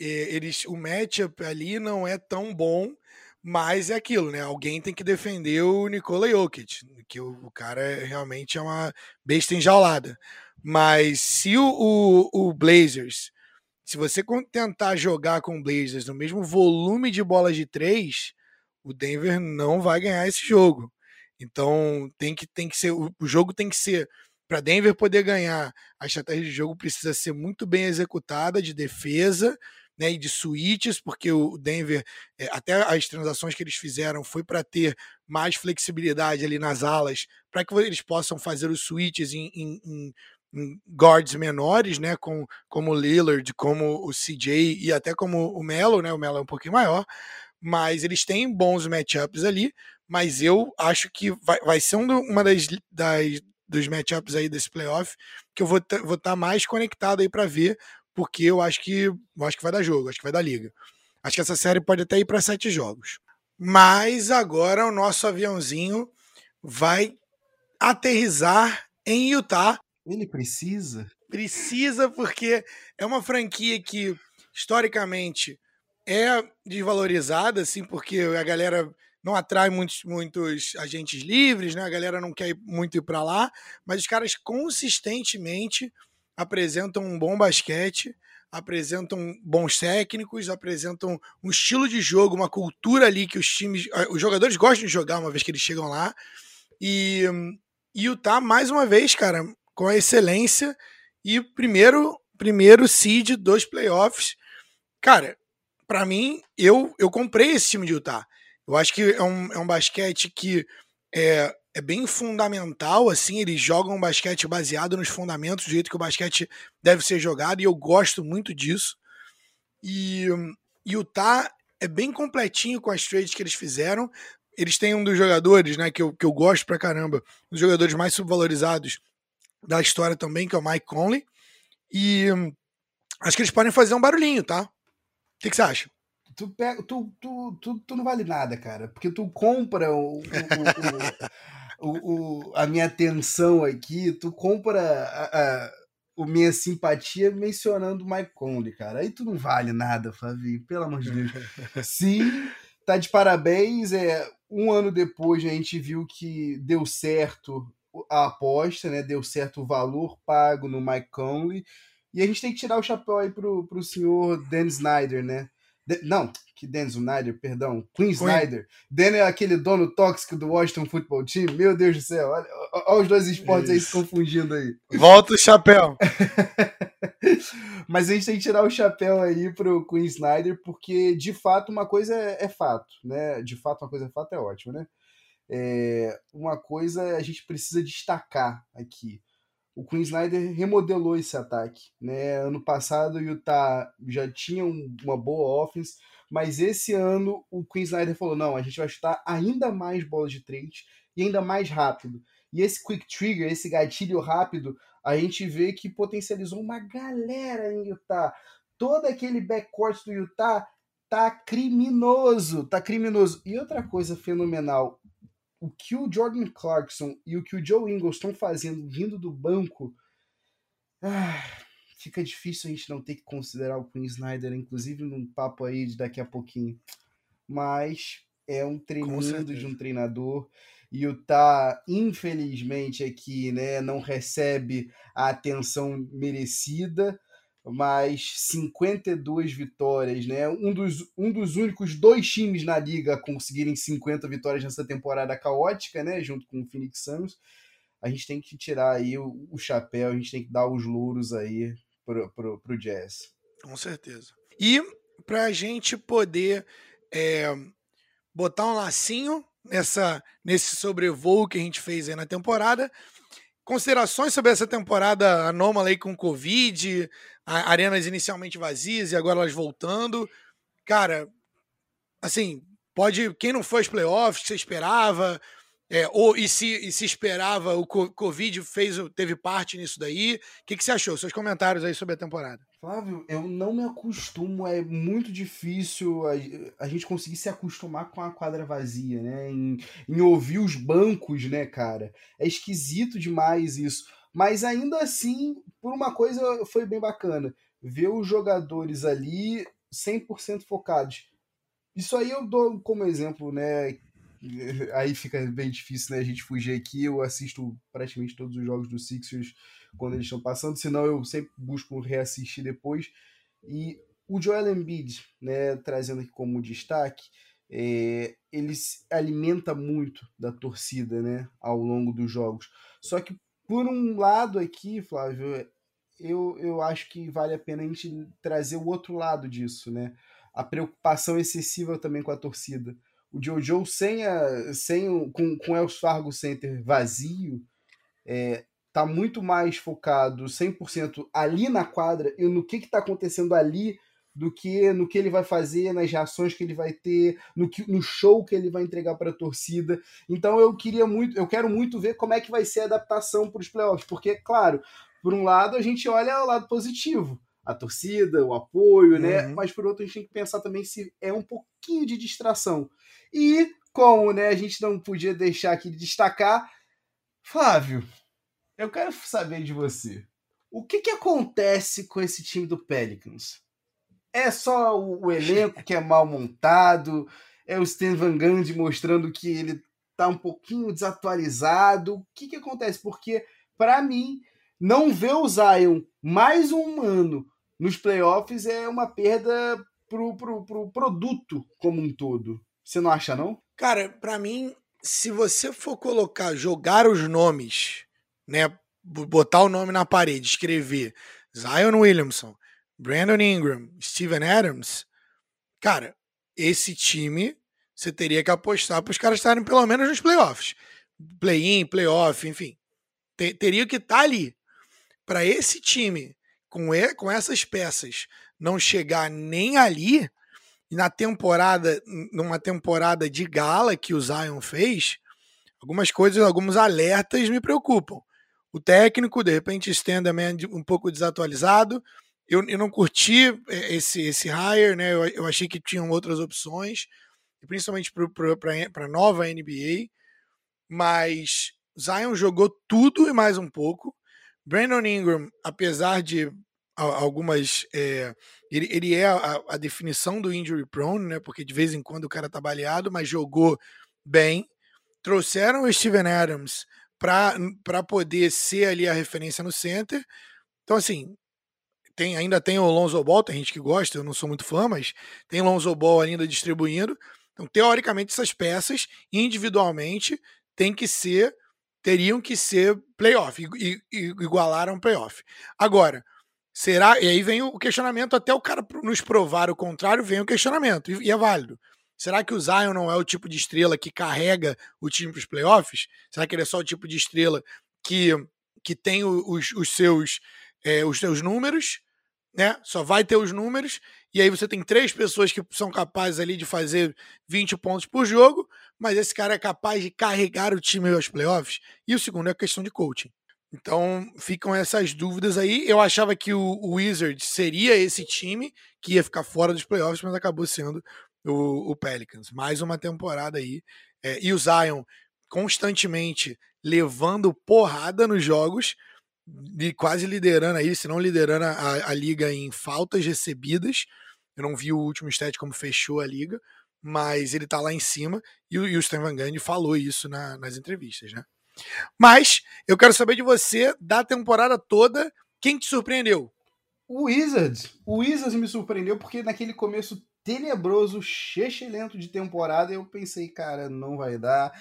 eh, eles o matchup ali não é tão bom, mas é aquilo, né? Alguém tem que defender o Nikola Jokic, que o, o cara é, realmente é uma besta enjaulada. Mas se o, o, o Blazers, se você tentar jogar com o Blazers no mesmo volume de bolas de três, o Denver não vai ganhar esse jogo. Então tem que, tem que ser. O, jogo tem que ser. Para Denver poder ganhar, a estratégia de jogo precisa ser muito bem executada de defesa né, e de switches, porque o Denver, é, até as transações que eles fizeram, foi para ter mais flexibilidade ali nas alas, para que eles possam fazer os em, em, em, em, guards menores, né, com, como o Lillard, como o CJ e até como o Melo, né, o Melo é um pouquinho maior, mas eles têm bons matchups ali, mas eu acho que vai, vai ser um do, uma das, das dos matchups aí desse playoff que eu vou estar vou tá mais conectado aí para ver, porque eu acho que eu acho que vai dar jogo, acho que vai dar liga. Acho que essa série pode até ir para sete jogos. Mas agora o nosso aviãozinho vai aterrizar em Utah. Ele precisa? Precisa porque é uma franquia que historicamente é desvalorizada, assim, porque a galera não atrai muitos, muitos agentes livres, né? A galera não quer muito ir para lá, mas os caras consistentemente apresentam um bom basquete, apresentam bons técnicos, apresentam um estilo de jogo, uma cultura ali que os times, os jogadores gostam de jogar uma vez que eles chegam lá. E, e o Tá mais uma vez, cara, com a excelência e primeiro primeiro seed dos playoffs. Cara, para mim, eu, eu comprei esse time de Utah. Eu acho que é um, é um basquete que é, é bem fundamental, assim, eles jogam um basquete baseado nos fundamentos, do jeito que o basquete deve ser jogado, e eu gosto muito disso. E, Utah é bem completinho com as trades que eles fizeram. Eles têm um dos jogadores, né, que eu, que eu gosto pra caramba, um dos jogadores mais subvalorizados da história também, que é o Mike Conley. E acho que eles podem fazer um barulhinho, tá? Que, que você acha? Tu, pega, tu, tu, tu, tu não vale nada, cara, porque tu compra o, o, o, o a minha atenção aqui, tu compra a, a, a minha simpatia mencionando o Mike Conley, cara. Aí tu não vale nada, Flavinho, pelo amor de Deus. Sim, tá de parabéns. É, um ano depois a gente viu que deu certo a aposta, né? Deu certo o valor pago no Mike Conley. E a gente tem que tirar o chapéu aí pro, pro senhor Dan Snyder, né? De, não, que Dan Snyder, perdão, Queen, Snyder. Dan é aquele dono tóxico do Washington Football Team. Meu Deus do céu, olha, olha os dois esportes Isso. aí se confundindo aí. Volta o chapéu. Mas a gente tem que tirar o chapéu aí pro Queen Snyder, porque de fato uma coisa é, é fato, né? De fato uma coisa é fato é ótimo, né? É, uma coisa a gente precisa destacar aqui o Queen Snyder remodelou esse ataque. Né? Ano passado o Utah já tinha uma boa offense, mas esse ano o Queen Snyder falou: não, a gente vai chutar ainda mais bolas de três e ainda mais rápido. E esse quick trigger, esse gatilho rápido, a gente vê que potencializou uma galera em Utah. Todo aquele backcourt do Utah tá criminoso, tá criminoso. E outra coisa fenomenal, o que o Jordan Clarkson e o que o Joe Ingles estão fazendo vindo do banco, ah, fica difícil a gente não ter que considerar o Queen Snyder, inclusive num papo aí de daqui a pouquinho. Mas é um tremendo de um treinador. E o Tá, infelizmente, aqui né, não recebe a atenção merecida, mas 52 vitórias, né? Um dos, um dos únicos dois times na liga a conseguirem 50 vitórias nessa temporada caótica, né? Junto com o Phoenix Suns. A gente tem que tirar aí o, o chapéu, a gente tem que dar os louros aí pro, pro, pro Jazz. Com certeza. E para a gente poder é, botar um lacinho nessa nesse sobrevoo que a gente fez aí na temporada. Considerações sobre essa temporada anômala aí com Covid, arenas inicialmente vazias e agora elas voltando. Cara, assim, pode. Quem não foi aos playoffs, você esperava? É, ou e se, e se esperava, o Covid fez, teve parte nisso daí. O que, que você achou? Seus comentários aí sobre a temporada. Flávio, eu não me acostumo, é muito difícil a, a gente conseguir se acostumar com a quadra vazia, né? Em, em ouvir os bancos, né, cara? É esquisito demais isso. Mas ainda assim, por uma coisa foi bem bacana. Ver os jogadores ali 100% focados. Isso aí eu dou como exemplo, né? aí fica bem difícil né, a gente fugir aqui. Eu assisto praticamente todos os jogos do Sixers quando eles estão passando, senão eu sempre busco reassistir depois. E o Joel Embiid, né, trazendo aqui como destaque, é, ele alimenta muito da torcida né, ao longo dos jogos. Só que, por um lado aqui, Flávio, eu, eu acho que vale a pena a gente trazer o outro lado disso, né? A preocupação excessiva também com a torcida o Jojo sem, a, sem com, com o Els Fargo Center vazio, é, tá muito mais focado 100% ali na quadra e no que está acontecendo ali do que no que ele vai fazer, nas reações que ele vai ter, no, que, no show que ele vai entregar para a torcida. Então eu queria muito, eu quero muito ver como é que vai ser a adaptação para os playoffs, porque claro, por um lado a gente olha o lado positivo, a torcida, o apoio, né? uhum. Mas por outro a gente tem que pensar também se é um pouquinho de distração. E como né, a gente não podia deixar aqui de destacar, Flávio, eu quero saber de você. O que, que acontece com esse time do Pelicans? É só o, o elenco que é mal montado? É o Stan Van Gundy mostrando que ele tá um pouquinho desatualizado? O que, que acontece? Porque, para mim, não ver o Zion mais um ano nos playoffs é uma perda pro, pro, pro produto como um todo. Você não acha, não? Cara, para mim, se você for colocar, jogar os nomes, né? Botar o nome na parede, escrever Zion Williamson, Brandon Ingram, Steven Adams, cara, esse time você teria que apostar para os caras estarem pelo menos nos playoffs. Play-in, playoff, enfim. teria que estar tá ali. Para esse time, com, e, com essas peças, não chegar nem ali, e na temporada, numa temporada de gala que o Zion fez, algumas coisas, alguns alertas me preocupam. O técnico, de repente, Stan também um pouco desatualizado. Eu, eu não curti é, esse, esse hire, né? Eu, eu achei que tinham outras opções, principalmente para a nova NBA. Mas Zion jogou tudo e mais um pouco. Brandon Ingram, apesar de algumas. É, ele, ele é a, a, definição do injury prone, né? Porque de vez em quando o cara tá baleado, mas jogou bem. Trouxeram o Steven Adams para poder ser ali a referência no center. Então, assim, tem, ainda tem o Lonzo Ball, tem gente que gosta, eu não sou muito fã, mas tem Lonzo Ball ainda distribuindo. Então, teoricamente, essas peças, individualmente, tem que ser, teriam que ser playoff, e, e, igualaram playoff. Agora, Será? E aí vem o questionamento, até o cara nos provar o contrário, vem o questionamento, e, é válido. Será que o Zion não é o tipo de estrela que carrega o time para os playoffs? Será que ele é só o tipo de estrela que, que tem os, os seus é, os seus números, né? Só vai ter os números, e aí você tem três pessoas que são capazes ali de fazer 20 pontos por jogo, mas esse cara é capaz de carregar o time aos playoffs. E o segundo é a questão de coaching. Então ficam essas dúvidas aí. Eu achava que o, Wizards seria esse time que ia ficar fora dos playoffs, mas acabou sendo o, o Pelicans. Mais uma temporada aí. É, e o Zion constantemente levando porrada nos jogos, e quase liderando aí, se não liderando a, a, liga em faltas recebidas. Eu não vi o último stat como fechou a liga, mas ele tá lá em cima e, o, e o Stan Van Gundy falou isso na, nas entrevistas, né? Mas eu quero saber de você, da temporada toda, quem te surpreendeu? O Wizards. O Wizards me surpreendeu porque naquele começo tenebroso, lento de temporada, eu pensei, cara, não vai dar.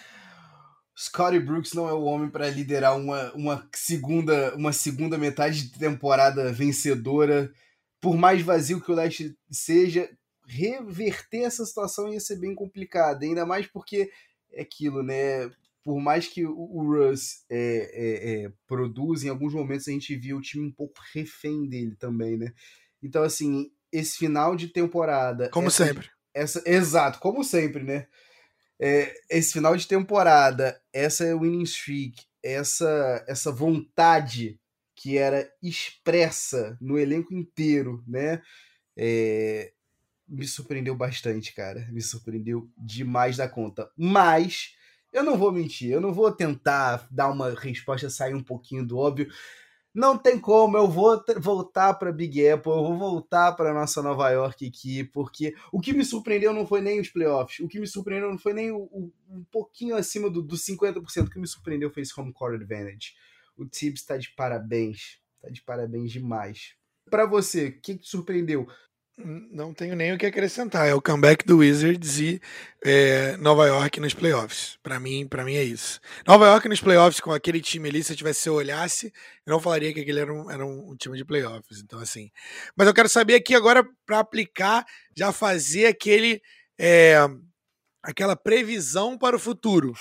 Scottie Brooks não é o homem para liderar uma, uma, segunda, uma segunda metade de temporada vencedora. Por mais vazio que o leste seja, reverter essa situação ia ser bem complicado. Ainda mais porque é aquilo, né? Por mais que o Russ é, é, é, produza, em alguns momentos a gente viu o time um pouco refém dele também, né? Então, assim, esse final de temporada. Como essa, sempre. Essa, exato, como sempre, né? É, esse final de temporada, essa winning streak, essa, essa vontade que era expressa no elenco inteiro, né? É, me surpreendeu bastante, cara. Me surpreendeu demais da conta. Mas eu não vou mentir, eu não vou tentar dar uma resposta sair um pouquinho do óbvio. Não tem como, eu vou voltar para Big Apple, eu vou voltar para nossa Nova York aqui, porque o que me surpreendeu não foi nem os playoffs, o que me surpreendeu não foi nem o, o um pouquinho acima do, do 50%, o que me surpreendeu foi esse home court advantage. O Tibbs está de parabéns, está de parabéns demais. Para você, o que te surpreendeu? Não tenho nem o que acrescentar. É o comeback do Wizards e é, Nova York nos playoffs. Para mim, para mim é isso. Nova York nos playoffs com aquele time ali, se eu tivesse se eu olhasse, eu não falaria que aquele era um, era um time de playoffs. Então assim. Mas eu quero saber aqui agora para aplicar, já fazer aquele é, aquela previsão para o futuro.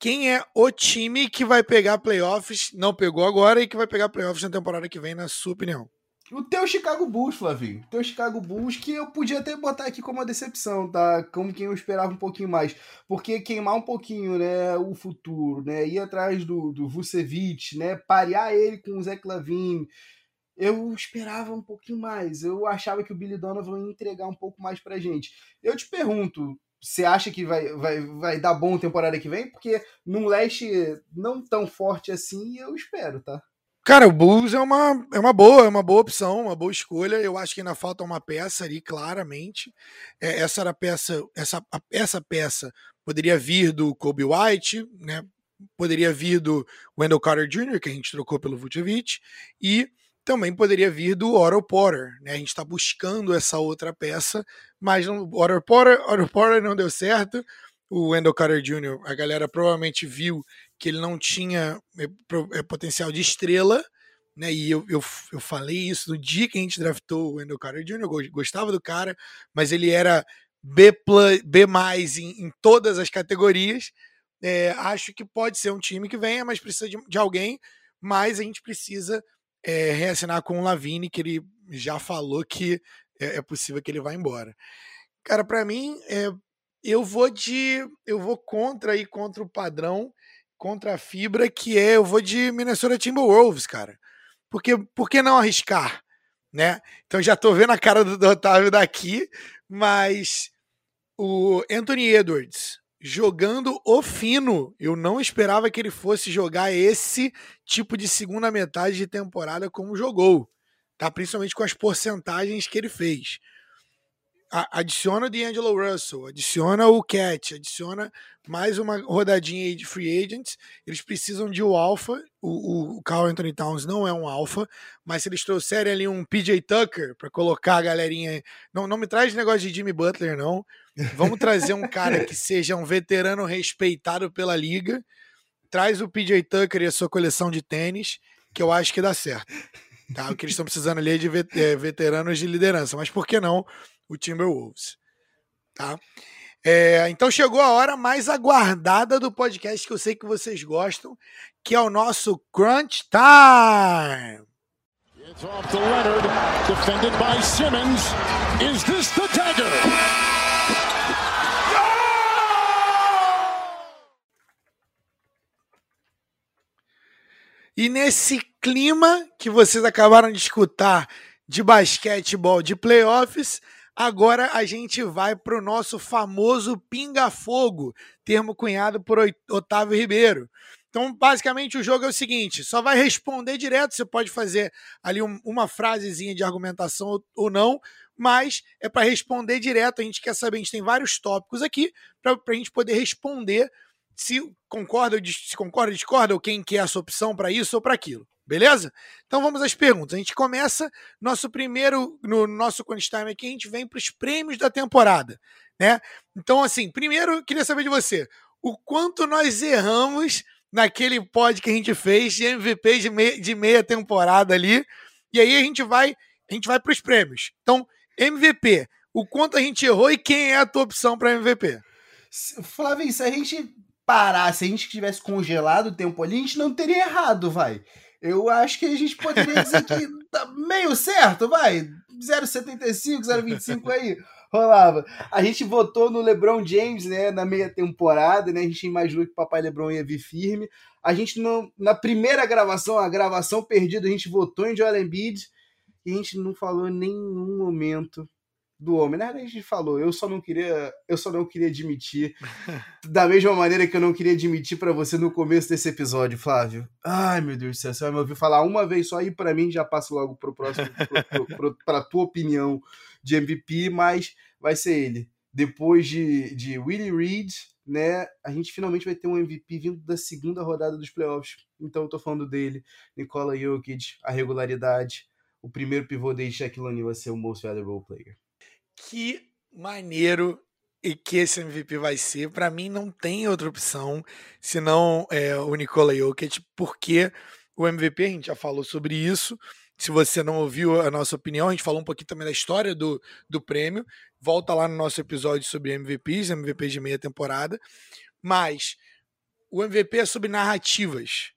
Quem é o time que vai pegar playoffs? Não pegou agora e que vai pegar playoffs na temporada que vem, na sua opinião? O teu Chicago Bulls, Flavinho. O teu Chicago Bulls, que eu podia até botar aqui como uma decepção, tá? Como quem eu esperava um pouquinho mais. Porque queimar um pouquinho, né, o futuro, né? Ir atrás do, do Vucevic, né? Parear ele com o Zé Lavine. Eu esperava um pouquinho mais. Eu achava que o Billy Donovan ia entregar um pouco mais pra gente. Eu te pergunto, você acha que vai, vai, vai dar bom temporada que vem? Porque num leste não tão forte assim, eu espero, tá? Cara, o Bulls é uma, é uma boa, é uma boa opção, uma boa escolha. Eu acho que ainda falta uma peça ali, claramente. É, essa era a peça, essa, essa peça poderia vir do Kobe White, né? Poderia vir do Wendell Carter Jr., que a gente trocou pelo Vucevic, e também poderia vir do Otto Porter, né? A gente está buscando essa outra peça, mas o Otto Porter, Otto Porter não deu certo. O Wendell Carter Jr., a galera provavelmente viu que ele não tinha é, é, potencial de estrela, né? E eu, eu, eu falei isso no dia que a gente draftou o Wendell Carter Jr., eu gostava do cara, mas ele era B, B em, em todas as categorias. É, acho que pode ser um time que venha, mas precisa de, de alguém, mas a gente precisa é, reassinar com o Lavine, que ele já falou que é, é possível que ele vá embora. Cara, para mim, é, eu vou de. Eu vou contra aí, contra o padrão contra a fibra, que é eu vou de Minnesota Timberwolves, cara. Porque por que não arriscar, né? Então já tô vendo a cara do, do Otávio daqui, mas o Anthony Edwards jogando o fino, eu não esperava que ele fosse jogar esse tipo de segunda metade de temporada como jogou, tá? Principalmente com as porcentagens que ele fez adiciona o D'Angelo Russell, adiciona o Cat, adiciona mais uma rodadinha aí de free agents. Eles precisam de um alfa. O, o Carl Anthony Towns não é um alfa, mas se eles trouxerem ali um PJ Tucker para colocar a galerinha. Não, não me traz negócio de Jimmy Butler, não. Vamos trazer um cara que seja um veterano respeitado pela liga. Traz o PJ Tucker e a sua coleção de tênis, que eu acho que dá certo. Tá? O que eles estão precisando ali é de é, veteranos de liderança. Mas por que não o Timberwolves. Tá? É, então chegou a hora mais aguardada do podcast que eu sei que vocês gostam, que é o nosso Crunch Time. It's off to Leonard, defended by Simmons. Is this the dagger? E nesse clima que vocês acabaram de escutar de basquetebol de playoffs, agora a gente vai para o nosso famoso pinga-fogo, termo cunhado por Otávio Ribeiro. Então, basicamente, o jogo é o seguinte: só vai responder direto. Você pode fazer ali um, uma frasezinha de argumentação ou, ou não, mas é para responder direto. A gente quer saber, a gente tem vários tópicos aqui para a gente poder responder se concorda, se concorda, discorda, ou quem quer essa opção para isso ou para aquilo. Beleza? Então vamos às perguntas. A gente começa nosso primeiro, no nosso Crunch Time aqui, a gente vem para os prêmios da temporada. Né? Então, assim, primeiro queria saber de você o quanto nós erramos naquele pod que a gente fez de MVP de meia, de meia temporada ali. E aí a gente vai, a gente vai para os prêmios. Então, MVP, o quanto a gente errou e quem é a tua opção para MVP? Flávio, se a gente parar, se a gente tivesse congelado o tempo ali, a gente não teria errado, vai. Eu acho que a gente poderia dizer que tá meio certo, vai. 0,75, 0,25 aí rolava. A gente votou no LeBron James, né, na meia temporada, né? A gente imaginou que o papai LeBron ia vir firme. A gente não, na primeira gravação, a gravação perdida, a gente votou em Joel Embiid e a gente não falou em nenhum momento do homem. Na verdade, a gente falou, eu só não queria, eu só não queria admitir, da mesma maneira que eu não queria admitir para você no começo desse episódio, Flávio. Ai, meu Deus do céu, você vai me ouvir falar uma vez só e para mim já passo logo pro próximo, pra tua opinião de MVP, mas vai ser ele. Depois de, de Willie Reed, né, a gente finalmente vai ter um MVP vindo da segunda rodada dos playoffs. Então eu tô falando dele, Nikola Jokic, a regularidade, o primeiro pivô desde Shaquille O'Neal vai ser o Most Valuable Player. Que maneiro e que esse MVP vai ser. Para mim não tem outra opção senão é, o Nikola Jokic, porque o MVP, a gente já falou sobre isso, se você não ouviu a nossa opinião, a gente falou um pouquinho também da história do, do prêmio. Volta lá no nosso episódio sobre MVPs, MVPs de meia temporada. Mas o MVP é sobre narrativas.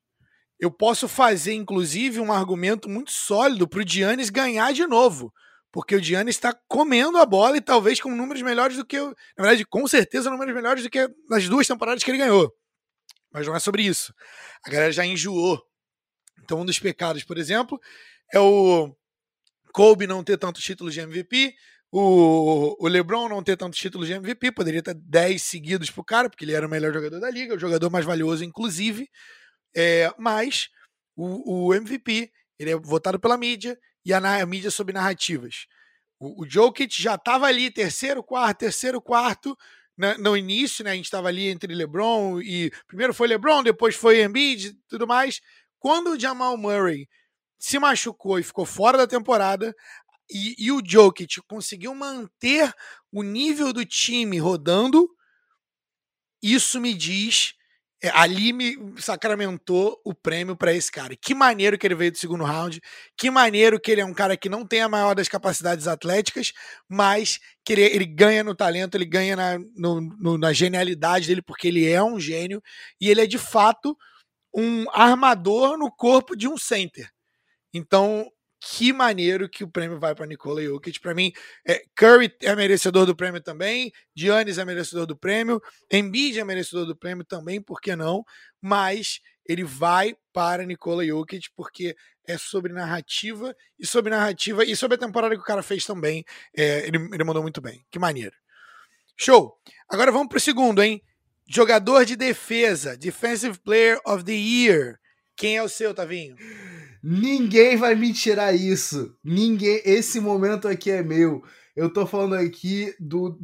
Eu posso fazer, inclusive, um argumento muito sólido para o Giannis ganhar de novo. Porque o Giannis está comendo a bola e talvez com números melhores do que. Na verdade, com certeza, números melhores do que nas duas temporadas que ele ganhou. Mas não é sobre isso. A galera já enjoou. Então, um dos pecados, por exemplo, é o Kobe não ter tantos títulos de MVP, o, o LeBron não ter tantos títulos de MVP, poderia ter 10 seguidos pro cara, porque ele era o melhor jogador da liga, o jogador mais valioso, inclusive. É, mas o, o, MVP ele é votado pela mídia e a, mídia sob narrativas. O, o Jokic já estava ali, terceiro, quarto, terceiro, quarto, na, no início, né? A gente estava ali entre LeBron e. Primeiro foi LeBron, depois foi Embiid e tudo mais. Quando o Jamal Murray se machucou e ficou fora da temporada. E, e o Jokic conseguiu manter o nível do time rodando. Isso me diz é, ali me sacramentou o prêmio para esse cara. Que maneiro que ele veio do segundo round, que maneiro que ele é um cara que não tem a maior das capacidades atléticas, mas que ele, ele ganha no talento, ele ganha na, no, no, na genialidade dele, porque ele é um gênio e ele é de fato um armador no corpo de um center. Então, que maneiro que o prêmio vai para Nikola Jokic. Para mim, é, Curry é merecedor do prêmio também, Giannis é merecedor do prêmio, Embiid é merecedor do prêmio também, por que não? Mas ele vai para Nikola Jokic porque é sobre narrativa e sobre narrativa e sobre a temporada que o cara fez também. É, ele, ele mandou muito bem. Que maneiro. Show! Agora vamos para o segundo, hein? Jogador de defesa, Defensive Player of the Year. Quem é o seu, Tavinho? Ninguém vai me tirar isso. Ninguém. Esse momento aqui é meu. Eu tô falando aqui do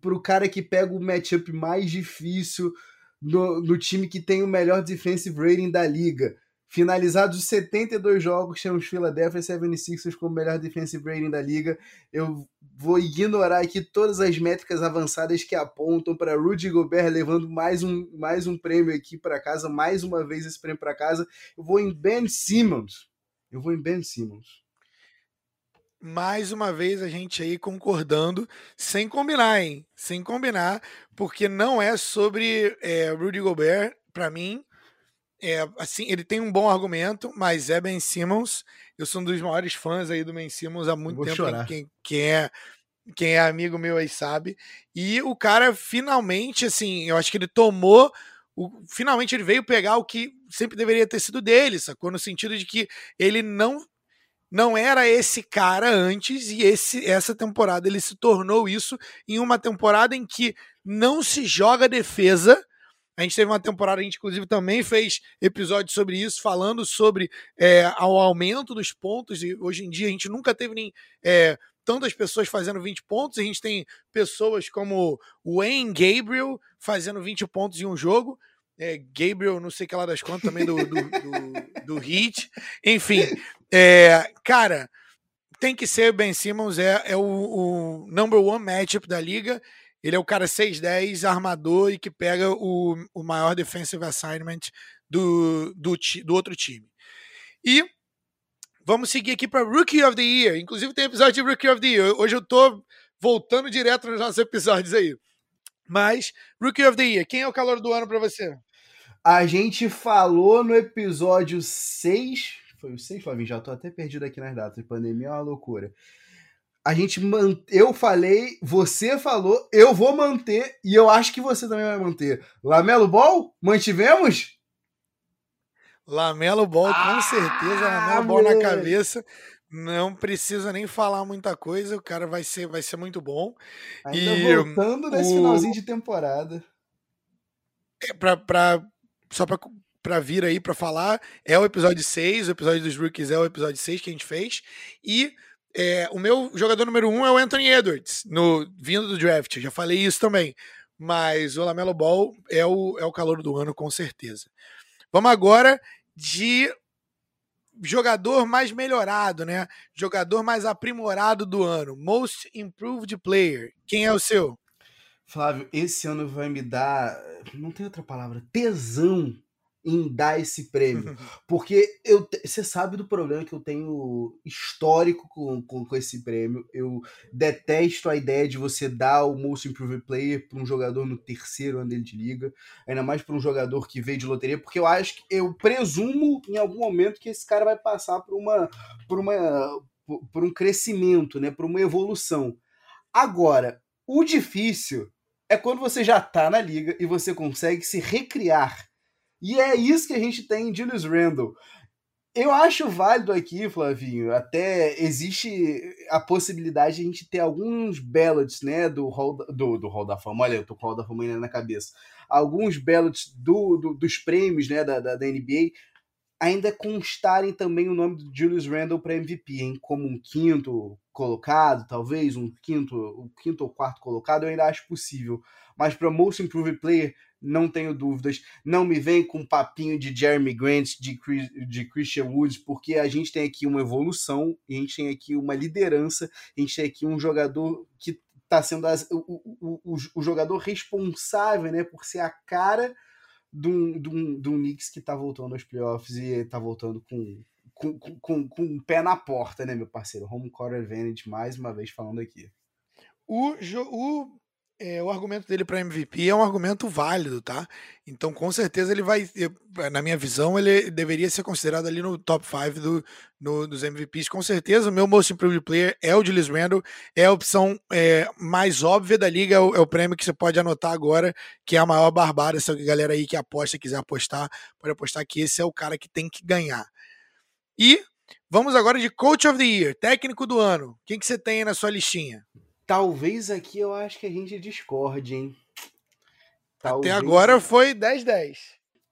pro cara que pega o matchup mais difícil no, no time que tem o melhor defensive rating da liga. Finalizados os 72 jogos, temos Philadelphia 76ers como melhor defensive rating da liga. Eu vou ignorar aqui todas as métricas avançadas que apontam para Rudy Gobert levando mais um, mais um prêmio aqui para casa, mais uma vez esse prêmio para casa. Eu vou em Ben Simmons. Eu vou em Ben Simmons. Mais uma vez a gente aí concordando, sem combinar, hein? Sem combinar, porque não é sobre é, Rudy Gobert, para mim é, assim, ele tem um bom argumento, mas é Ben Simmons. Eu sou um dos maiores fãs aí do Ben Simmons há muito tempo. Quem, quem, é, quem é amigo meu aí sabe. E o cara finalmente, assim, eu acho que ele tomou o, finalmente ele veio pegar o que sempre deveria ter sido dele, sacou? No sentido de que ele não não era esse cara antes e esse essa temporada ele se tornou isso em uma temporada em que não se joga defesa. A gente teve uma temporada, a gente inclusive também fez episódio sobre isso, falando sobre é, o aumento dos pontos, e hoje em dia a gente nunca teve nem é, tantas pessoas fazendo 20 pontos, a gente tem pessoas como Wayne Gabriel fazendo 20 pontos em um jogo, é, Gabriel, não sei que lá das contas, também do, do, do, do Heat. Enfim, é, cara, tem que ser Ben Simmons, é, é o, o number one matchup da liga. Ele é o cara 6'10, armador e que pega o, o maior defensive assignment do, do, do outro time. E vamos seguir aqui para Rookie of the Year. Inclusive tem episódio de Rookie of the Year. Hoje eu tô voltando direto nos nossos episódios aí. Mas, Rookie of the Year, quem é o calor do ano para você? A gente falou no episódio 6. Foi o 6, Flavinho? Já tô até perdido aqui nas datas. Pandemia é uma loucura. A gente man... Eu falei, você falou, eu vou manter e eu acho que você também vai manter. Lamelo Ball? Mantivemos? Lamelo Ball, ah, com certeza. Lamelo Ball na cabeça. Não precisa nem falar muita coisa, o cara vai ser, vai ser muito bom. Ainda e voltando nesse o... finalzinho de temporada. É, pra, pra, só pra, pra vir aí pra falar, é o episódio 6, o episódio dos rookies é o episódio 6 que a gente fez. E é, o meu jogador número 1 um é o Anthony Edwards, no, vindo do draft. Já falei isso também. Mas o Lamelo Ball é o, é o calor do ano, com certeza. Vamos agora de jogador mais melhorado, né? Jogador mais aprimorado do ano. Most Improved Player. Quem é o seu? Flávio, esse ano vai me dar, não tem outra palavra, tesão em dar esse prêmio. Porque eu você sabe do problema que eu tenho histórico com, com, com, esse prêmio. Eu detesto a ideia de você dar o Most Improved Player para um jogador no terceiro ano dele de liga, ainda mais para um jogador que veio de loteria, porque eu acho que eu presumo em algum momento que esse cara vai passar por uma por uma por um crescimento, né, por uma evolução. Agora, o difícil é quando você já tá na liga e você consegue se recriar e é isso que a gente tem em Julius Randle. Eu acho válido aqui, Flavinho, até existe a possibilidade de a gente ter alguns ballots, né, do Hall, do, do Hall da Fama, olha, eu tô com o Hall da Fama ainda na cabeça, alguns ballots do, do, dos prêmios, né, da, da, da NBA, ainda constarem também o nome do Julius Randle para MVP, hein, como um quinto colocado, talvez um quinto, um quinto ou quarto colocado, eu ainda acho possível. Mas para Most Improved Player, não tenho dúvidas. Não me vem com papinho de Jeremy Grant, de, Chris, de Christian Woods, porque a gente tem aqui uma evolução, a gente tem aqui uma liderança, a gente tem aqui um jogador que está sendo as, o, o, o, o, jogador responsável né, por ser a cara do, do, do Knicks que está voltando aos playoffs e está voltando com, com, com, com um pé na porta, né, meu parceiro? Home court advantage, mais uma vez falando aqui. O, o é, o argumento dele para MVP é um argumento válido, tá? Então, com certeza, ele vai, na minha visão, ele deveria ser considerado ali no top 5 do, no, dos MVPs. Com certeza, o meu Most Improved Player é o Julius Randle, é a opção é, mais óbvia da liga, é o, é o, prêmio que você pode anotar agora, que é a maior barbada. Se a galera aí que aposta quiser apostar, pode apostar que esse é o cara que tem que ganhar. E vamos agora de Coach of the Year, técnico do ano. Quem que você tem aí na sua listinha? Talvez aqui eu acho que a gente discorde, hein? Talvez... Até agora foi 10-10.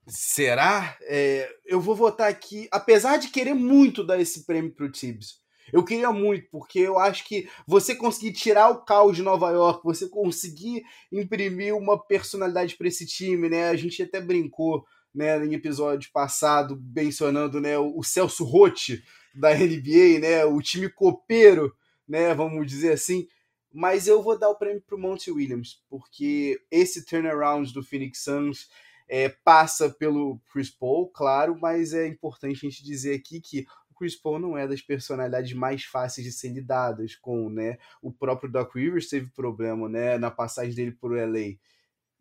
Será? É, eu vou votar aqui, apesar de querer muito dar esse prêmio pro Tibbs. Eu queria muito, porque eu acho que você conseguir tirar o caos de Nova York, você conseguir imprimir uma personalidade para esse time, né? A gente até brincou, né, em episódio passado, mencionando, né, o Celso Rotti da NBA, né, o time copeiro, né, vamos dizer assim mas eu vou dar o prêmio para o Monty Williams, porque esse turnaround do Phoenix Suns é, passa pelo Chris Paul, claro, mas é importante a gente dizer aqui que o Chris Paul não é das personalidades mais fáceis de ser lidadas com, né? O próprio Doc Rivers teve problema, né, na passagem dele por LA.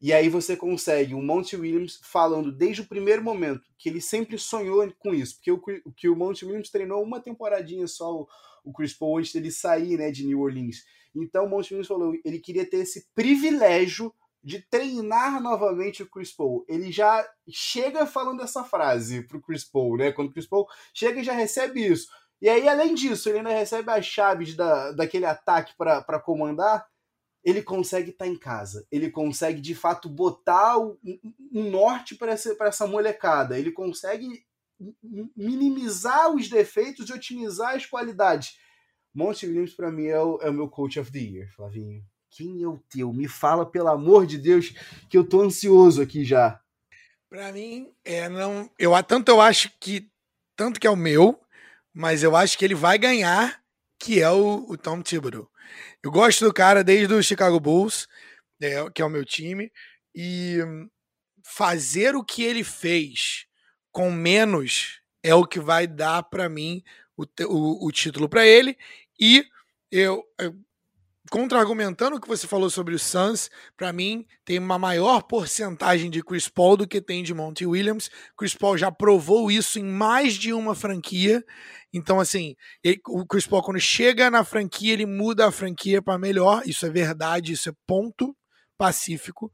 E aí você consegue o Monty Williams falando desde o primeiro momento que ele sempre sonhou com isso, porque o que o Monty Williams treinou uma temporadinha só o, o Chris Paul antes dele sair, né, de New Orleans. Então o Monte Williams falou, ele queria ter esse privilégio de treinar novamente o Chris Paul. Ele já chega falando essa frase pro Chris Paul, né? Quando o Chris Paul chega e já recebe isso. E aí, além disso, ele ainda recebe as chaves da, daquele ataque para comandar. Ele consegue estar tá em casa. Ele consegue, de fato, botar um, um norte para essa, essa molecada. Ele consegue minimizar os defeitos e otimizar as qualidades. Monte Williams, para mim, é o, é o meu coach of the year, Flavinho. Quem é o teu? Me fala, pelo amor de Deus, que eu tô ansioso aqui já. Para mim, é não. Eu tanto eu acho que tanto que é o meu, mas eu acho que ele vai ganhar, que é o, o Tom Thibodeau. Eu gosto do cara desde o Chicago Bulls, é, que é o meu time, e fazer o que ele fez com menos é o que vai dar para mim o, o, o título para ele. E eu, eu contra-argumentando o que você falou sobre o Suns, para mim tem uma maior porcentagem de Chris Paul do que tem de Monty Williams. Chris Paul já provou isso em mais de uma franquia. Então, assim, ele, o Chris Paul, quando chega na franquia, ele muda a franquia para melhor. Isso é verdade, isso é ponto pacífico.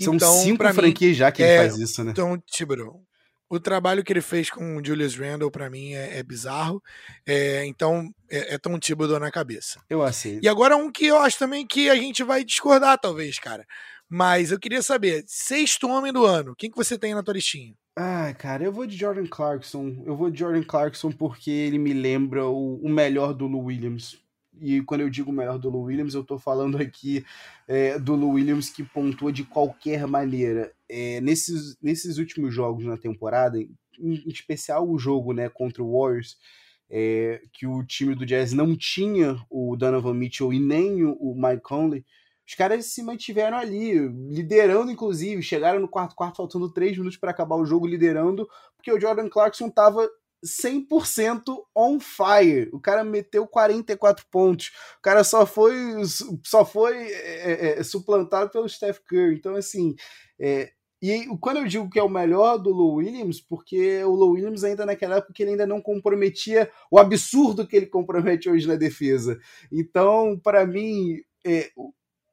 São então, cinco franquias já que é, ele faz isso, né? Então, Tibro, o trabalho que ele fez com o Julius Randle, para mim, é, é bizarro. É, então, é, é Tom Thibodeau na cabeça. Eu aceito. E agora um que eu acho também que a gente vai discordar, talvez, cara. Mas eu queria saber, sexto homem do ano, quem que você tem na tua listinha? Ah, cara, eu vou de Jordan Clarkson. Eu vou de Jordan Clarkson porque ele me lembra o, o melhor do Lou Williams e quando eu digo melhor do Lou Williams, eu estou falando aqui é, do Lou Williams que pontua de qualquer maneira. É, nesses, nesses últimos jogos na temporada, em, em especial o jogo né, contra o Warriors, é, que o time do Jazz não tinha o Donovan Mitchell e nem o, Mike Conley, os caras se mantiveram ali, liderando, inclusive. Chegaram no quarto quarto, faltando três minutos para acabar o jogo, liderando, porque o Jordan Clarkson estava 100% on fire. O cara meteu 44 pontos. O cara só foi só foi é, é, é, suplantado pelo Steph Curry. Então, assim, é, e quando eu digo que é o melhor do Lou Williams, porque o Lou Williams ainda naquela época ele ainda não comprometia o absurdo que ele compromete hoje na defesa. Então, para mim, é,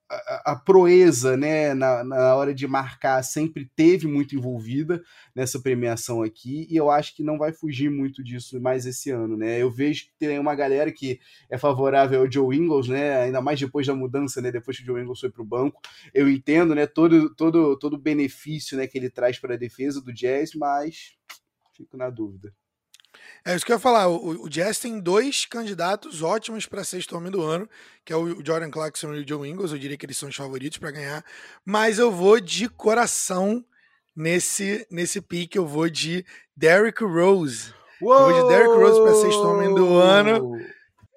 a, proeza né, na, na hora de marcar sempre teve muito envolvida nessa premiação aqui, e eu acho que não vai fugir muito disso mais esse ano. Né? Eu vejo que tem uma galera que é favorável ao Joe Ingles, né, ainda mais depois da mudança, né, depois que o Joe Ingles foi para o banco. Eu entendo né, todo, todo, todo o benefício né, que ele traz para a defesa do Jazz, mas fico na dúvida. É isso que eu ia falar. O, o Jazz tem dois candidatos ótimos para sexto homem do ano, que é o Jordan Clarkson e o Joe Ingles. Eu diria que eles são os favoritos para ganhar. Mas eu vou de coração nesse, nesse pique. Eu vou de Derrick Rose. Uou! Eu vou de Derrick Rose para sexto homem do ano.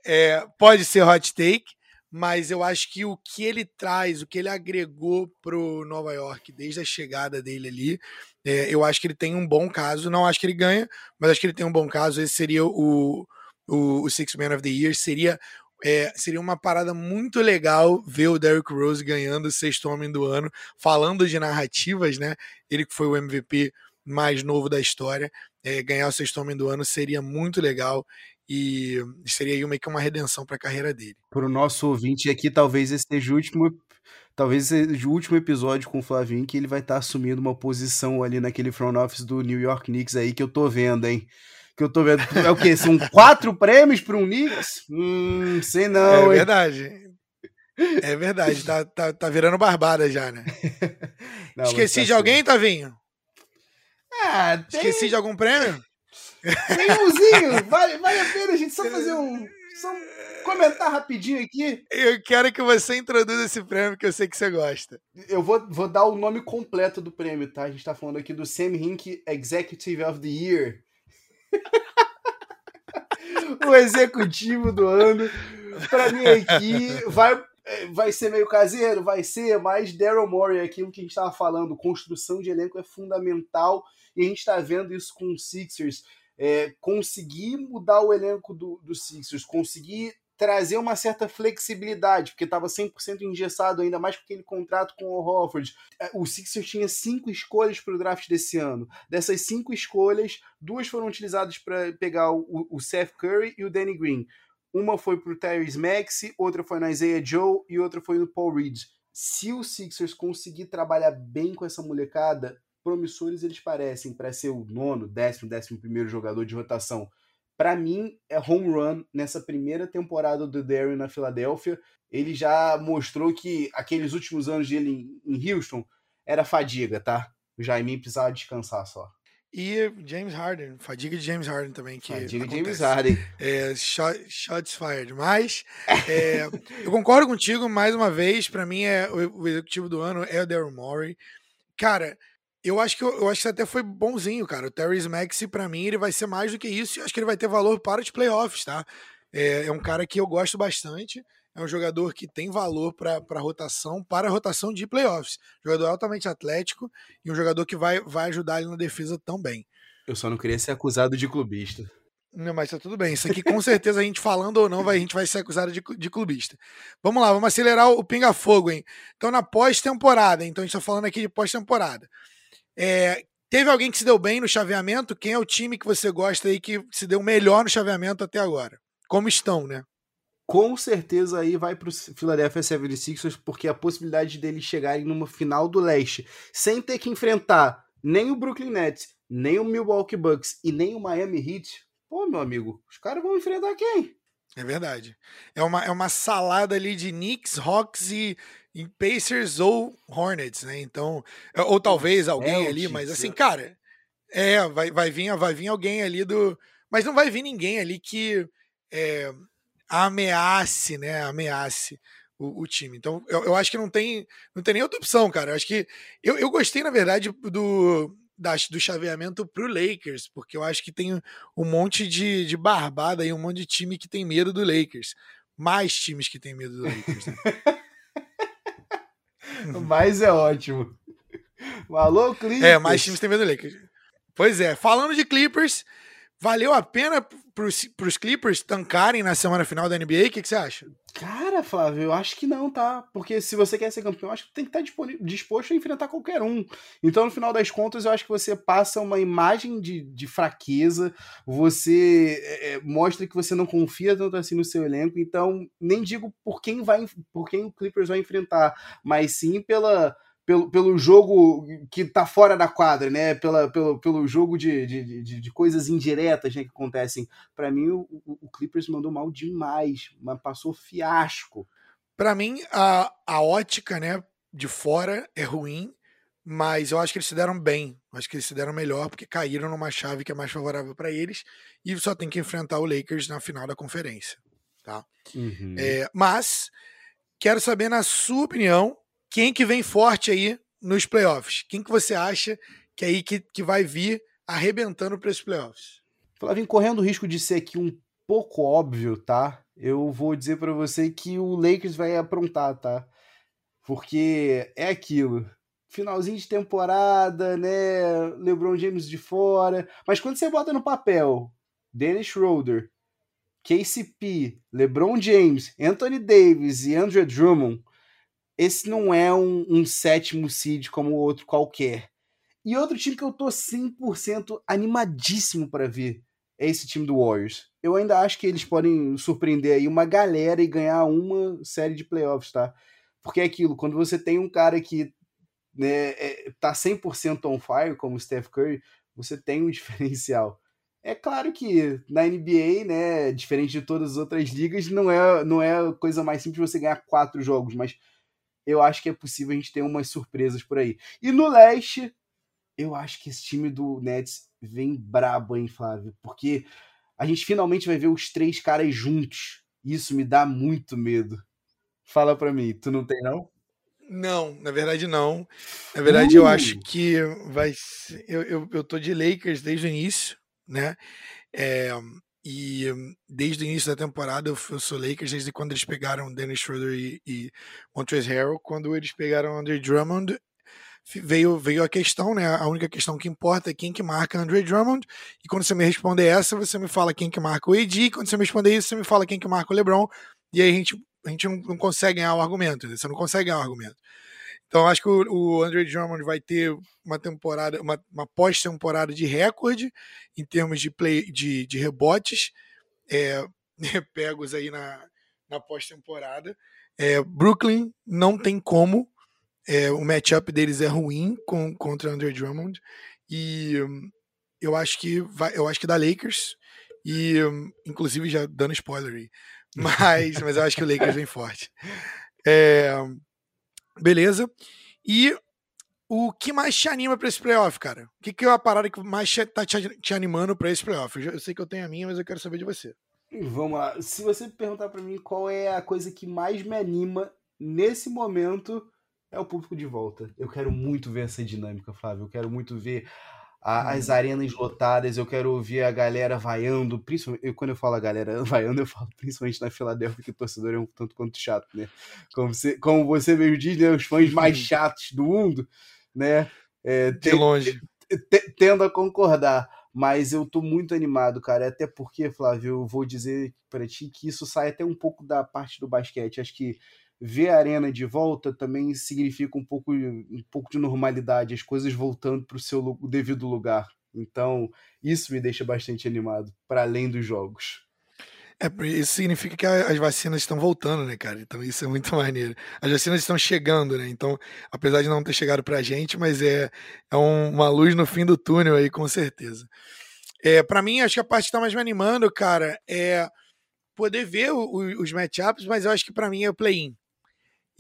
É, pode ser hot take, mas eu acho que o que ele traz, o que ele agregou pro Nova York desde a chegada dele ali, é, eu acho que ele tem um bom caso. Não acho que ele ganha, mas acho que ele tem um bom caso. Esse seria o, o, o Six Man of the Year. Seria, é, seria uma parada muito legal ver o Derrick Rose ganhando o sexto homem do ano. Falando de narrativas, né? Ele que foi o MVP mais novo da história. É, ganhar o sexto homem do ano seria muito legal e seria aí meio que uma redenção para a carreira dele. Para o nosso ouvinte aqui, talvez esse seja o último, talvez seja o último episódio com o Flavinho que ele vai estar tá assumindo uma posição ali naquele front office do New York Knicks aí que eu tô vendo, hein? Que eu tô vendo. É o quê? São quatro prêmios para um Knicks? Hum, sei não. É verdade. É verdade, tá, tá, tá virando barbada já, né? Não, Esqueci tá de alguém, Tavinho? Ah, tem... Esqueci de algum prêmio? Nenhumzinho! Vale, vale a pena a gente só fazer um. Só comentar rapidinho aqui. Eu quero que você introduza esse prêmio que eu sei que você gosta. Eu vou, vou dar o nome completo do prêmio, tá? A gente tá falando aqui do Sam Hink Executive of the Year. o executivo do ano. Pra mim aqui vai, vai ser meio caseiro, vai ser, mas Daryl Morey, aquilo que a gente tava falando, construção de elenco é fundamental e a gente tá vendo isso com o Sixers é, conseguir mudar o elenco do, do Sixers, conseguir trazer uma certa flexibilidade, porque estava 100% engessado, ainda mais com aquele contrato com o Hofford. É, o Sixers tinha cinco escolhas para o draft desse ano. Dessas cinco escolhas, duas foram utilizadas para pegar o, o Seth Curry e o Danny Green. Uma foi para o Tyrese Maxey, outra foi no Isaiah Joe e outra foi no Paul Reed. se o Sixers conseguir trabalhar bem com essa molecada, promissores eles parecem para ser o nono, décimo, décimo primeiro jogador de rotação. Para mim, é home run nessa primeira temporada do Darren na Filadélfia. Ele já mostrou que aqueles últimos anos dele em Houston era fadiga, tá? O Jaime precisava descansar só. E James Harden, fadiga de James Harden também. Que fadiga de James Harden. É, shot, shots fired. Mas é, eu concordo contigo mais uma vez. Para mim, é, o, o, executivo do ano é o Daryl Morey. Cara, eu acho que eu, acho que até foi bonzinho, cara. O Terry Maxey, para mim, ele vai ser mais do que isso. E eu acho que ele vai ter valor para os playoffs, tá? É, é um cara que eu gosto bastante é um jogador que tem valor para rotação, para a rotação de playoffs. Jogador altamente atlético e um jogador que vai, vai ajudar ele na defesa também. Eu só não queria ser acusado de clubista. Não, mas tá tudo bem. Isso aqui, com certeza, a gente falando ou não, vai, a gente vai ser acusado de, de clubista. Vamos lá, vamos acelerar o pinga-fogo, hein? Então, na pós-temporada, então a gente tá falando aqui de pós-temporada. É, teve alguém que se deu bem no chaveamento? Quem é o time que você gosta aí que se deu melhor no chaveamento até agora? Como estão, né? com certeza aí vai para o Philadelphia 76ers, porque a possibilidade deles chegarem numa final do leste sem ter que enfrentar nem o Brooklyn Nets, nem o Milwaukee Bucks e nem o Miami Heat, pô, meu amigo, os caras vão enfrentar quem? É verdade. É uma, é uma salada ali de Knicks, Hawks e, e Pacers ou Hornets, né? Então, é, ou talvez alguém é ali, mas assim, cara, é, vai, vai, vir, vai vir alguém ali do. Mas não vai vir ninguém ali que. É, ameace, né? Ameace o, o time. Então, eu, eu, acho que não tem, não tem nem outra opção, cara. Eu acho que. Eu, eu gostei, na verdade, do, do chaveamento pro Lakers, porque eu acho que tem um monte de, de barbada e um monte de time que tem medo do Lakers. Mais times que tem medo do Lakers. Né? mais é ótimo. Alô, Clippers. É, mais times têm medo do Lakers. Pois é, falando de Clippers, valeu a pena para os Clippers tancarem na semana final da NBA? O que, você acha? Cara, Flávio, eu acho que não, tá? Porque se você quer ser campeão, acho que tem que estar disposto a enfrentar qualquer um. Então, no final das contas, eu acho que você passa uma imagem de, de fraqueza, você é, é mostra que você não confia tanto assim no seu elenco. Então, nem digo por quem vai, por quem o Clippers vai enfrentar, mas sim pela pelo, pelo jogo que tá fora da quadra, né? Pela, pelo, pelo jogo de, de, de, de coisas indiretas né, que acontecem. Para mim, o, o, Clippers mandou mal demais, mas passou fiasco. Para mim, a, a ótica né, de fora é ruim, mas eu acho que eles se deram bem. Eu acho que eles se deram melhor porque caíram numa chave que é mais favorável para eles e só tem que enfrentar o Lakers na final da conferência. Tá? Uhum. É, mas quero saber, na sua opinião, quem que vem forte aí nos playoffs? Quem que você acha que é aí que, que vai vir arrebentando para esses playoffs? Flavinho, correndo o risco de ser aqui um pouco óbvio, tá? Eu vou dizer para você que o Lakers vai aprontar, tá? Porque é aquilo. Finalzinho de temporada, né? LeBron James de fora. Mas quando você bota no papel Dennis Schroeder, KCP, LeBron James, Anthony Davis e Andrew Drummond, esse não é um, um sétimo seed como outro qualquer. E outro time que eu tô 100% animadíssimo para ver é esse time do Warriors. Eu ainda acho que eles podem surpreender aí uma galera e ganhar uma série de playoffs, tá? Porque é aquilo, quando você tem um cara que né, é, tá 100% on fire, como o Steph Curry, você tem um diferencial. É claro que na NBA, né, diferente de todas as outras ligas, não é, não é a coisa mais simples você ganhar quatro jogos, mas eu acho que é possível a gente ter umas surpresas por aí. E no leste, eu acho que esse time do Nets vem brabo, hein, Flávio? Porque a gente finalmente vai ver os três caras juntos. Isso me dá muito medo. Fala pra mim, tu não tem, não? Não, na verdade não. Na verdade, uh! eu acho que vai ser. Eu, eu, eu tô de Lakers desde o início, né? É, e desde o início da temporada eu, sou Lakers, desde quando eles pegaram Dennis Schroeder e, e Montrezl Harrell, quando eles pegaram Andre Drummond, veio, veio a questão, né? A única questão que importa é quem que marca Andre Drummond. E quando você me responder essa, você me fala quem que marca o AD. Quando você me responder isso, você me fala quem que marca o LeBron. E aí a gente, a gente não, não consegue ganhar o argumento. Você não consegue ganhar o argumento. Então acho que o, o Andre Drummond vai ter uma temporada, uma, uma pós-temporada de recorde em termos de play, de, de rebotes é, pegos aí na, na pós-temporada. É, Brooklyn não tem como. É, o matchup deles é ruim com, contra Andre Drummond. E um, eu acho que vai, eu acho que dá Lakers. E um, inclusive já dando spoiler aí. Mas, mas eu acho que o Lakers vem forte. É, beleza. E o que mais te anima para esse playoff, cara? O que, que é a parada que mais tá te, animando para esse playoff? Eu, eu sei que eu tenho a minha, mas eu quero saber de você. Vamos lá. Se você perguntar para mim qual é a coisa que mais me anima nesse momento, é o público de volta. Eu quero muito ver essa dinâmica, Flávio. Eu quero muito ver a, as uhum. arenas lotadas, eu quero ouvir a galera vaiando, principalmente, eu, quando eu falo a galera vaiando, eu falo principalmente na Filadélfia, que o torcedor é um tanto quanto chato, né? Como você, como você mesmo diz, né, os fãs mais chatos do mundo, né? É, de longe. Tendo a concordar mas eu tô muito animado, cara. Até porque, Flávio, eu vou dizer para ti que isso sai até um pouco da parte do basquete. Acho que ver a arena de volta também significa um pouco, um pouco de normalidade, as coisas voltando para o seu devido lugar. Então, isso me deixa bastante animado, para além dos jogos. É, isso significa que as vacinas estão voltando, né, cara? Então isso é muito maneiro. As vacinas estão chegando, né? Então, apesar de não ter chegado pra gente, mas é, é um, uma luz no fim do túnel aí, com certeza. É, para mim, acho que a parte que tá mais me animando, cara, é poder ver o, o, os matchups, mas eu acho que para mim é o play-in.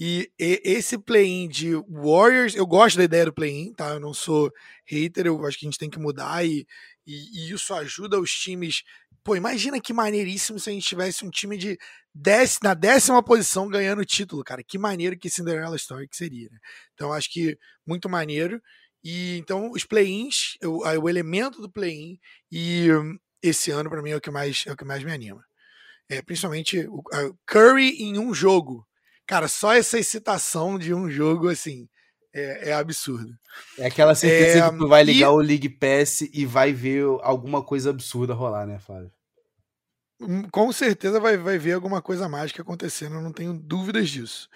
E, e esse play-in de Warriors, eu gosto da ideia do play-in, tá? Eu não sou hater, eu acho que a gente tem que mudar e, e, e isso ajuda os times Pô, imagina que maneiríssimo se a gente tivesse um time de dez, na décima posição ganhando o título, cara. Que maneiro que Cinderella Story que seria, né? Então acho que muito maneiro. E então os play-ins, o, o, elemento do play-in e um, esse ano para mim é o que mais é o que mais me anima. É, principalmente o Curry em um jogo. Cara, só essa excitação de um jogo assim, é, é, absurdo. É aquela certeza é, que tu vai ligar e... o League Pass e vai ver alguma coisa absurda rolar, né, Flávio? Hum, com certeza vai, vai ver alguma coisa mágica acontecendo, eu não tenho dúvidas disso.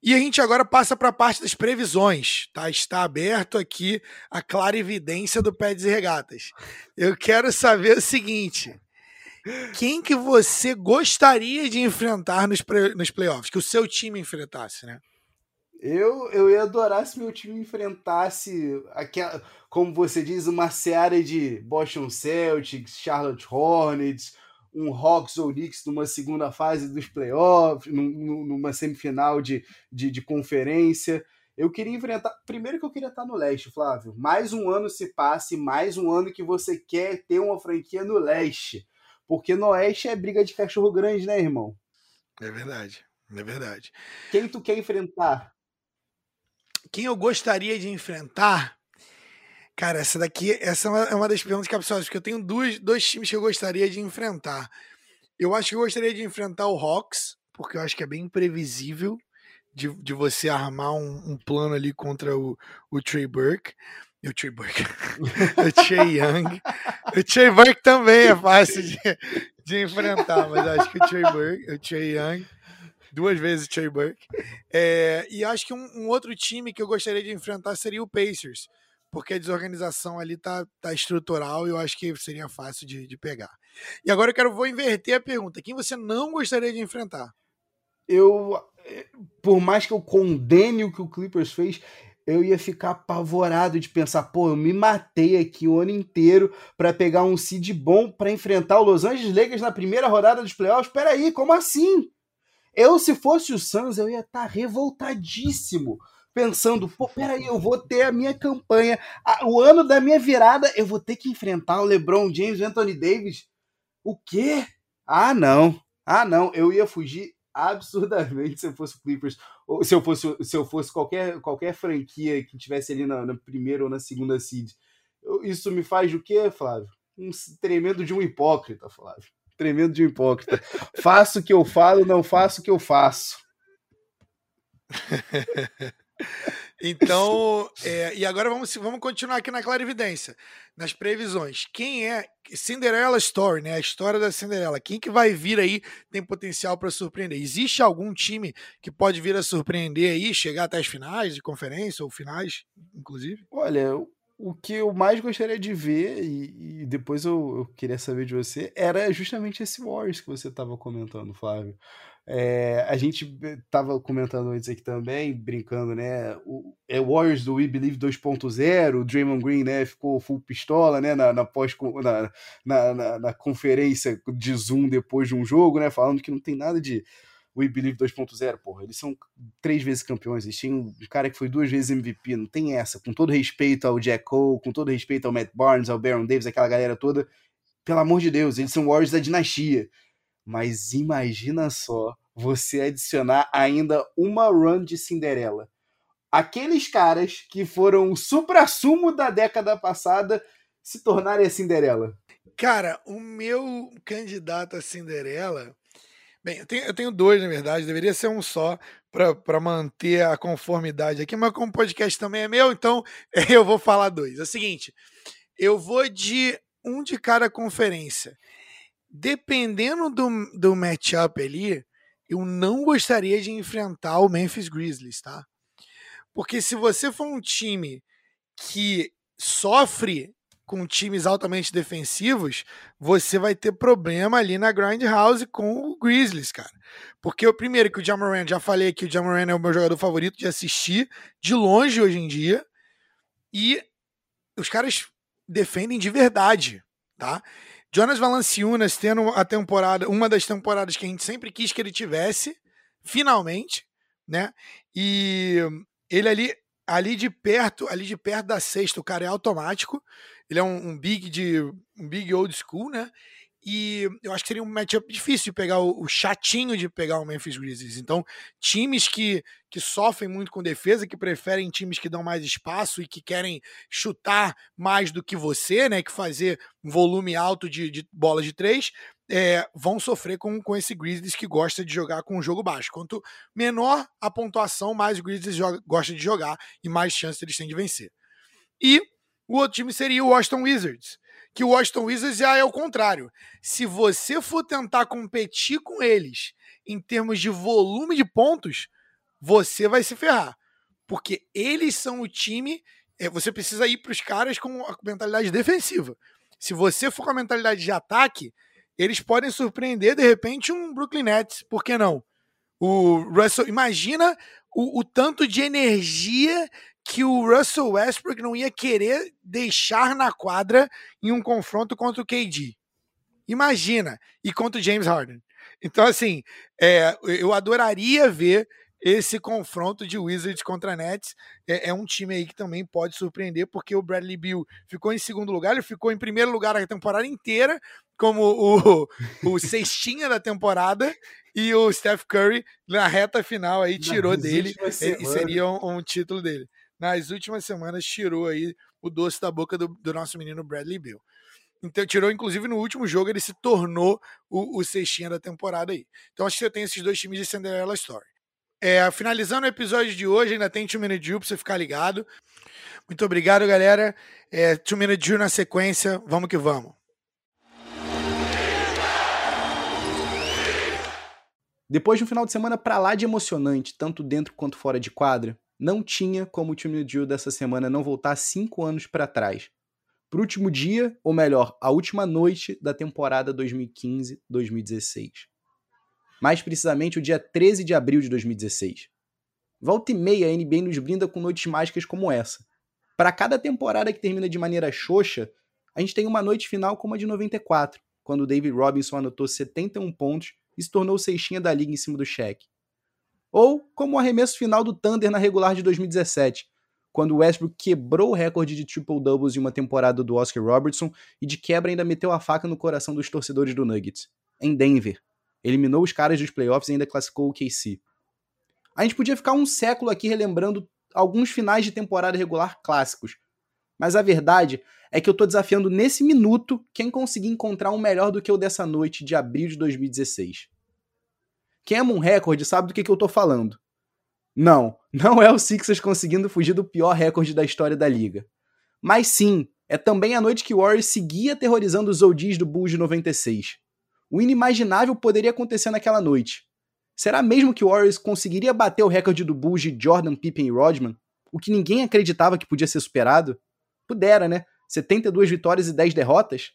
E a gente agora passa para a parte das previsões, tá? Está aberto aqui a clara evidência do Pés e Regatas. Eu quero saber o seguinte: quem que você gostaria de enfrentar nos, nos playoffs? Que o seu time enfrentasse, né? Eu, eu ia adorar se meu time enfrentasse, aquela, como você diz, uma série de Boston Celtics, Charlotte Hornets, um Hawks ou Knicks numa segunda fase dos playoffs, numa semifinal de, de, de, conferência. Eu queria enfrentar. Primeiro que eu queria estar no leste, Flávio. Mais um ano se passe, mais um ano que você quer ter uma franquia no leste. Porque no oeste é briga de cachorro grande, né, irmão? É verdade. É verdade. Quem tu quer enfrentar? quem eu gostaria de enfrentar. Cara, essa daqui essa é uma, é das perguntas capciosas, porque eu tenho dois, dois times que eu gostaria de enfrentar. Eu acho que eu gostaria de enfrentar o Hawks, porque eu acho que é bem imprevisível de, de você armar um, um plano ali contra o, o Trey Burke. O Trey Burke. o Trey Young. O Trey Burke também é fácil de, de enfrentar, mas acho que o Trey Burke, o Trey Young duas vezes Trey Burke. É, e acho que um, um, outro time que eu gostaria de enfrentar seria o Pacers, porque a desorganização ali tá, tá estrutural e eu acho que seria fácil de, de pegar. E agora eu quero vou inverter a pergunta: quem você não gostaria de enfrentar? Eu, por mais que eu condene o que o Clippers fez, eu ia ficar apavorado de pensar, pô, eu me matei aqui o ano inteiro para pegar um seed bom para enfrentar o Los Angeles Lakers na primeira rodada dos playoffs. Peraí, como assim? Eu, se fosse o Suns, eu ia estar tá revoltadíssimo. Pensando, pô, peraí, eu vou ter a minha campanha, a, o ano da minha virada, eu vou ter que enfrentar o LeBron James, o Anthony Davis. O quê? Ah, não. Ah, não. Eu ia fugir absurdamente se eu fosse o Clippers, se eu fosse, se eu fosse qualquer, qualquer franquia que tivesse ali na, na primeira ou na segunda seed. Eu, isso me faz o quê, Flávio? Um tremendo de um hipócrita, Flávio tremendo de hipócrita. faço o que eu falo, não faço o que eu faço. então, é, e agora vamos, vamos continuar aqui na clarividência, nas previsões. Quem é Cinderella Story, né? A história da Cinderela. Quem que vai vir aí tem potencial para surpreender? Existe algum time que pode vir a surpreender aí, chegar até as finais de conferência ou finais, inclusive? Olha, o que eu mais gostaria de ver, e, e depois eu, eu, queria saber de você, era justamente esse Warriors que você estava comentando, Flávio. É, a gente tava comentando antes aqui também, brincando, né? O, é Warriors do We Believe 2.0, o Draymond Green, né? Ficou full pistola, né? Na, na pós na, na, na, na, conferência de Zoom depois de um jogo, né? Falando que não tem nada de We Believe 2.0, porra. Eles são três vezes campeões. Eles têm um cara que foi duas vezes MVP. Não tem essa. Com todo respeito ao Jack Cole, com todo respeito ao Matt Barnes, ao Baron Davis, aquela galera toda. Pelo amor de Deus, eles são Warriors da dinastia. Mas imagina só você adicionar ainda uma run de Cinderela. Aqueles caras que foram o supra-sumo da década passada se tornarem a Cinderela. Cara, o meu candidato a Cinderela. Bem, eu tenho, eu tenho dois, na verdade, deveria ser um só para manter a conformidade aqui, mas como o podcast também é meu, então eu vou falar dois. É o seguinte: eu vou de um de cada conferência. Dependendo do, do matchup ali, eu não gostaria de enfrentar o Memphis Grizzlies, tá? Porque se você for um time que sofre com times altamente defensivos, você vai ter problema ali na Grindhouse com o Grizzlies, cara. Porque o primeiro que o Jamoran, já falei que o Jamoran é o meu jogador favorito de assistir de longe hoje em dia, e os caras defendem de verdade, tá? Jonas Valanciunas tendo a temporada, uma das temporadas que a gente sempre quis que ele tivesse, finalmente, né? E ele ali, ali de perto, ali de perto da sexta, o cara é automático. Ele é um, um big de um big old school, né? E eu acho que seria um matchup difícil de pegar o, o, chatinho de pegar o Memphis Grizzlies. Então, times que, que sofrem muito com defesa, que preferem times que dão mais espaço e que querem chutar mais do que você, né? Que fazer um volume alto de, de bolas de três, é, vão sofrer com, com esse Grizzlies que gosta de jogar com um jogo baixo. Quanto menor a pontuação, mais o Grizzlies joga, gosta de jogar e mais chances eles têm de vencer. E o outro time seria o Washington Wizards que o Washington Wizards já é o contrário. Se você for tentar competir com eles em termos de volume de pontos, você vai se ferrar. Porque eles são o time. É, você precisa ir para os caras com a mentalidade defensiva. Se você for com a mentalidade de ataque, eles podem surpreender de repente um Brooklyn Nets. Por que não? O Russell, imagina o, o tanto de energia que o Russell Westbrook não ia querer deixar na quadra em um confronto contra o KD. Imagina! E contra o James Harden. Então, assim, é, eu adoraria ver esse confronto de Wizards contra Nets. É, é, um time aí que também pode surpreender, porque o Bradley Bill ficou em segundo lugar, ele ficou em primeiro lugar a temporada inteira, como o, o cestinha da temporada, e o Steph Curry, na reta final, aí tirou dele, e seria um, um título dele nas últimas semanas tirou aí o doce da boca do, do nosso menino Bradley Bill. Então, tirou, inclusive, no último jogo, ele se tornou o, o cestinha da temporada aí. Então, acho que você tem esses dois times de Cinderella Story. É, finalizando o episódio de hoje, ainda tem Two Minute Drill pra você ficar ligado. Muito obrigado, galera. É, Two Minute Drill na sequência. Vamos que vamos. Depois de um final de semana para lá de emocionante, tanto dentro quanto fora de quadra, não tinha como o time do Jill dessa semana não voltar cinco anos para trás. Para o último dia, ou melhor, a última noite da temporada 2015-2016. Mais precisamente, o dia 13 de abril de 2016. Volta e meia, a NBA nos brinda com noites mágicas como essa. Para cada temporada que termina de maneira xoxa, a gente tem uma noite final como a de 94, quando David Robinson anotou 71 pontos e se tornou o sextinha da liga em cima do Shaq ou como o arremesso final do Thunder na regular de 2017, quando Westbrook quebrou o recorde de triple-doubles em uma temporada do Oscar Robertson e de quebra ainda meteu a faca no coração dos torcedores do Nuggets, em Denver. Eliminou os caras dos playoffs e ainda classificou o KC. A gente podia ficar um século aqui relembrando alguns finais de temporada regular clássicos, mas a verdade é que eu tô desafiando nesse minuto quem conseguir encontrar um melhor do que o dessa noite de abril de 2016. Quem ama um recorde sabe do que, que eu tô falando. Não, não é o Sixers conseguindo fugir do pior recorde da história da liga. Mas sim, é também a noite que o Warriors seguia aterrorizando os OGs do Bulls de 96. O inimaginável poderia acontecer naquela noite. Será mesmo que o Warriors conseguiria bater o recorde do Bulls de Jordan, Pippen e Rodman? O que ninguém acreditava que podia ser superado? Pudera, né? 72 vitórias e 10 derrotas?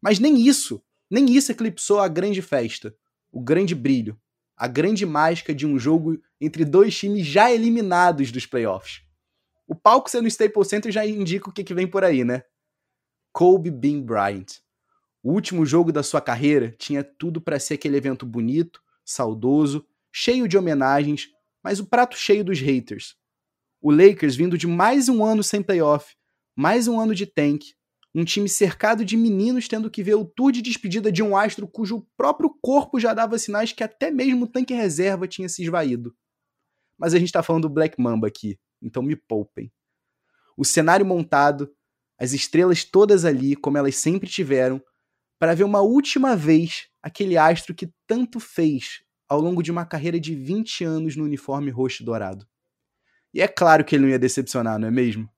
Mas nem isso, nem isso eclipsou a grande festa, o grande brilho, a grande mágica de um jogo entre dois times já eliminados dos playoffs. O palco sendo no Staples Center já indica o que, que vem por aí, né? Kobe Bean Bryant. O último jogo da sua carreira tinha tudo para ser aquele evento bonito, saudoso, cheio de homenagens, mas o prato cheio dos haters. O Lakers vindo de mais um ano sem playoff, mais um ano de tank, um time cercado de meninos tendo que ver o tour de despedida de um astro cujo próprio corpo já dava sinais que até mesmo o tanque reserva tinha se esvaído. Mas a gente tá falando do Black Mamba aqui, então me poupem. O cenário montado, as estrelas todas ali, como elas sempre tiveram, para ver uma última vez aquele astro que tanto fez ao longo de uma carreira de 20 anos no uniforme roxo dourado. E é claro que ele não ia decepcionar, não é mesmo?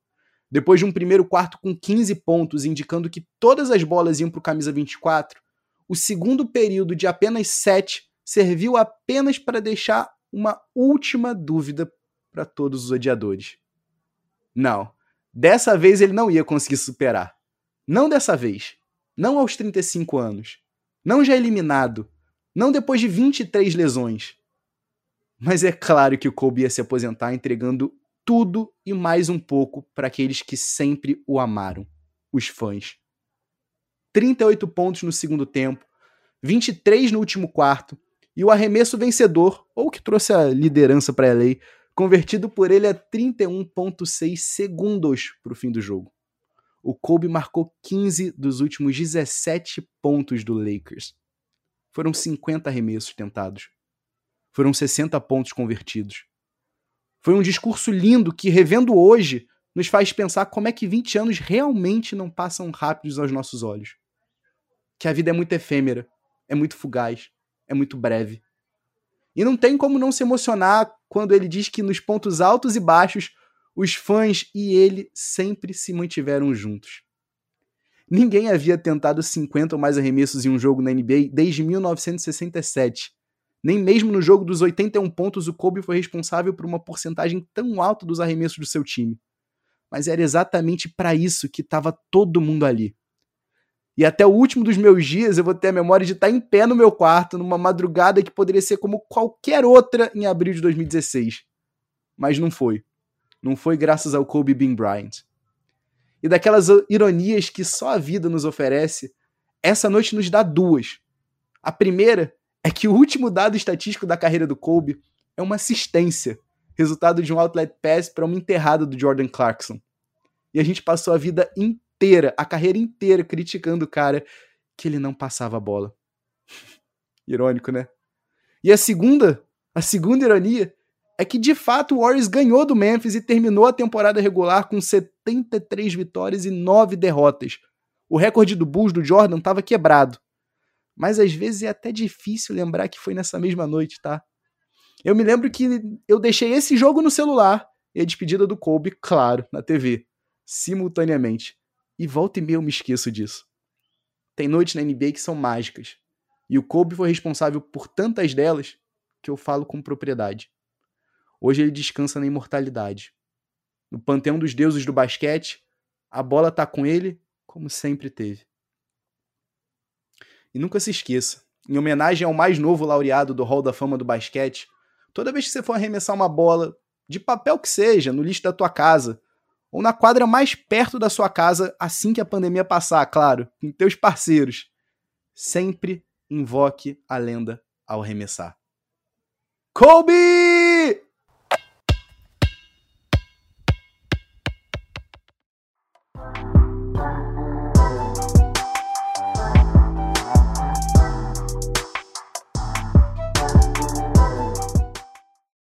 Depois de um primeiro quarto com 15 pontos, indicando que todas as bolas iam para o camisa 24, o segundo período de apenas 7 serviu apenas para deixar uma última dúvida para todos os odiadores. Não, dessa vez ele não ia conseguir superar. Não dessa vez. Não aos 35 anos. Não já eliminado. Não depois de 23 lesões. Mas é claro que o Kobe ia se aposentar entregando tudo e mais um pouco para aqueles que sempre o amaram, os fãs. 38 pontos no segundo tempo, 23 no último quarto, e o arremesso vencedor, ou que trouxe a liderança para a LA, convertido por ele a 31,6 segundos para o fim do jogo. O Kobe marcou 15 dos últimos 17 pontos do Lakers. Foram 50 arremessos tentados. Foram 60 pontos convertidos. Foi um discurso lindo que, revendo hoje, nos faz pensar como é que 20 anos realmente não passam rápidos aos nossos olhos. Que a vida é muito efêmera, é muito fugaz, é muito breve. E não tem como não se emocionar quando ele diz que nos pontos altos e baixos, os fãs e ele sempre se mantiveram juntos. Ninguém havia tentado 50 ou mais arremessos em um jogo na NBA desde 1967 nem mesmo no jogo dos 81 pontos o Kobe foi responsável por uma porcentagem tão alta dos arremessos do seu time. Mas era exatamente para isso que estava todo mundo ali. E até o último dos meus dias eu vou ter a memória de estar em pé no meu quarto numa madrugada que poderia ser como qualquer outra em abril de 2016. Mas não foi. Não foi graças ao Kobe Bean Bryant. E daquelas ironias que só a vida nos oferece, essa noite nos dá duas. A primeira é que o último dado estatístico da carreira do Kobe é uma assistência, resultado de um outlet pass para uma enterrada do Jordan Clarkson. E a gente passou a vida inteira, a carreira inteira, criticando o cara que ele não passava a bola. Irônico, né? E a segunda, a segunda ironia é que de fato o Warriors ganhou do Memphis e terminou a temporada regular com 73 vitórias e 9 derrotas. O recorde do Bulls do Jordan estava quebrado mas às vezes é até difícil lembrar que foi nessa mesma noite, tá? Eu me lembro que eu deixei esse jogo no celular e a despedida do Kobe, claro, na TV, simultaneamente. E volta e meia eu me esqueço disso. Tem noites na NBA que são mágicas. E o Kobe foi responsável por tantas delas que eu falo com propriedade. Hoje ele descansa na imortalidade. No panteão dos deuses do basquete, a bola tá com ele como sempre teve. E nunca se esqueça, em homenagem ao mais novo laureado do Hall da Fama do basquete, toda vez que você for arremessar uma bola, de papel que seja, no lixo da tua casa, ou na quadra mais perto da sua casa, assim que a pandemia passar, claro, com teus parceiros, sempre invoque a lenda ao arremessar. Kobe!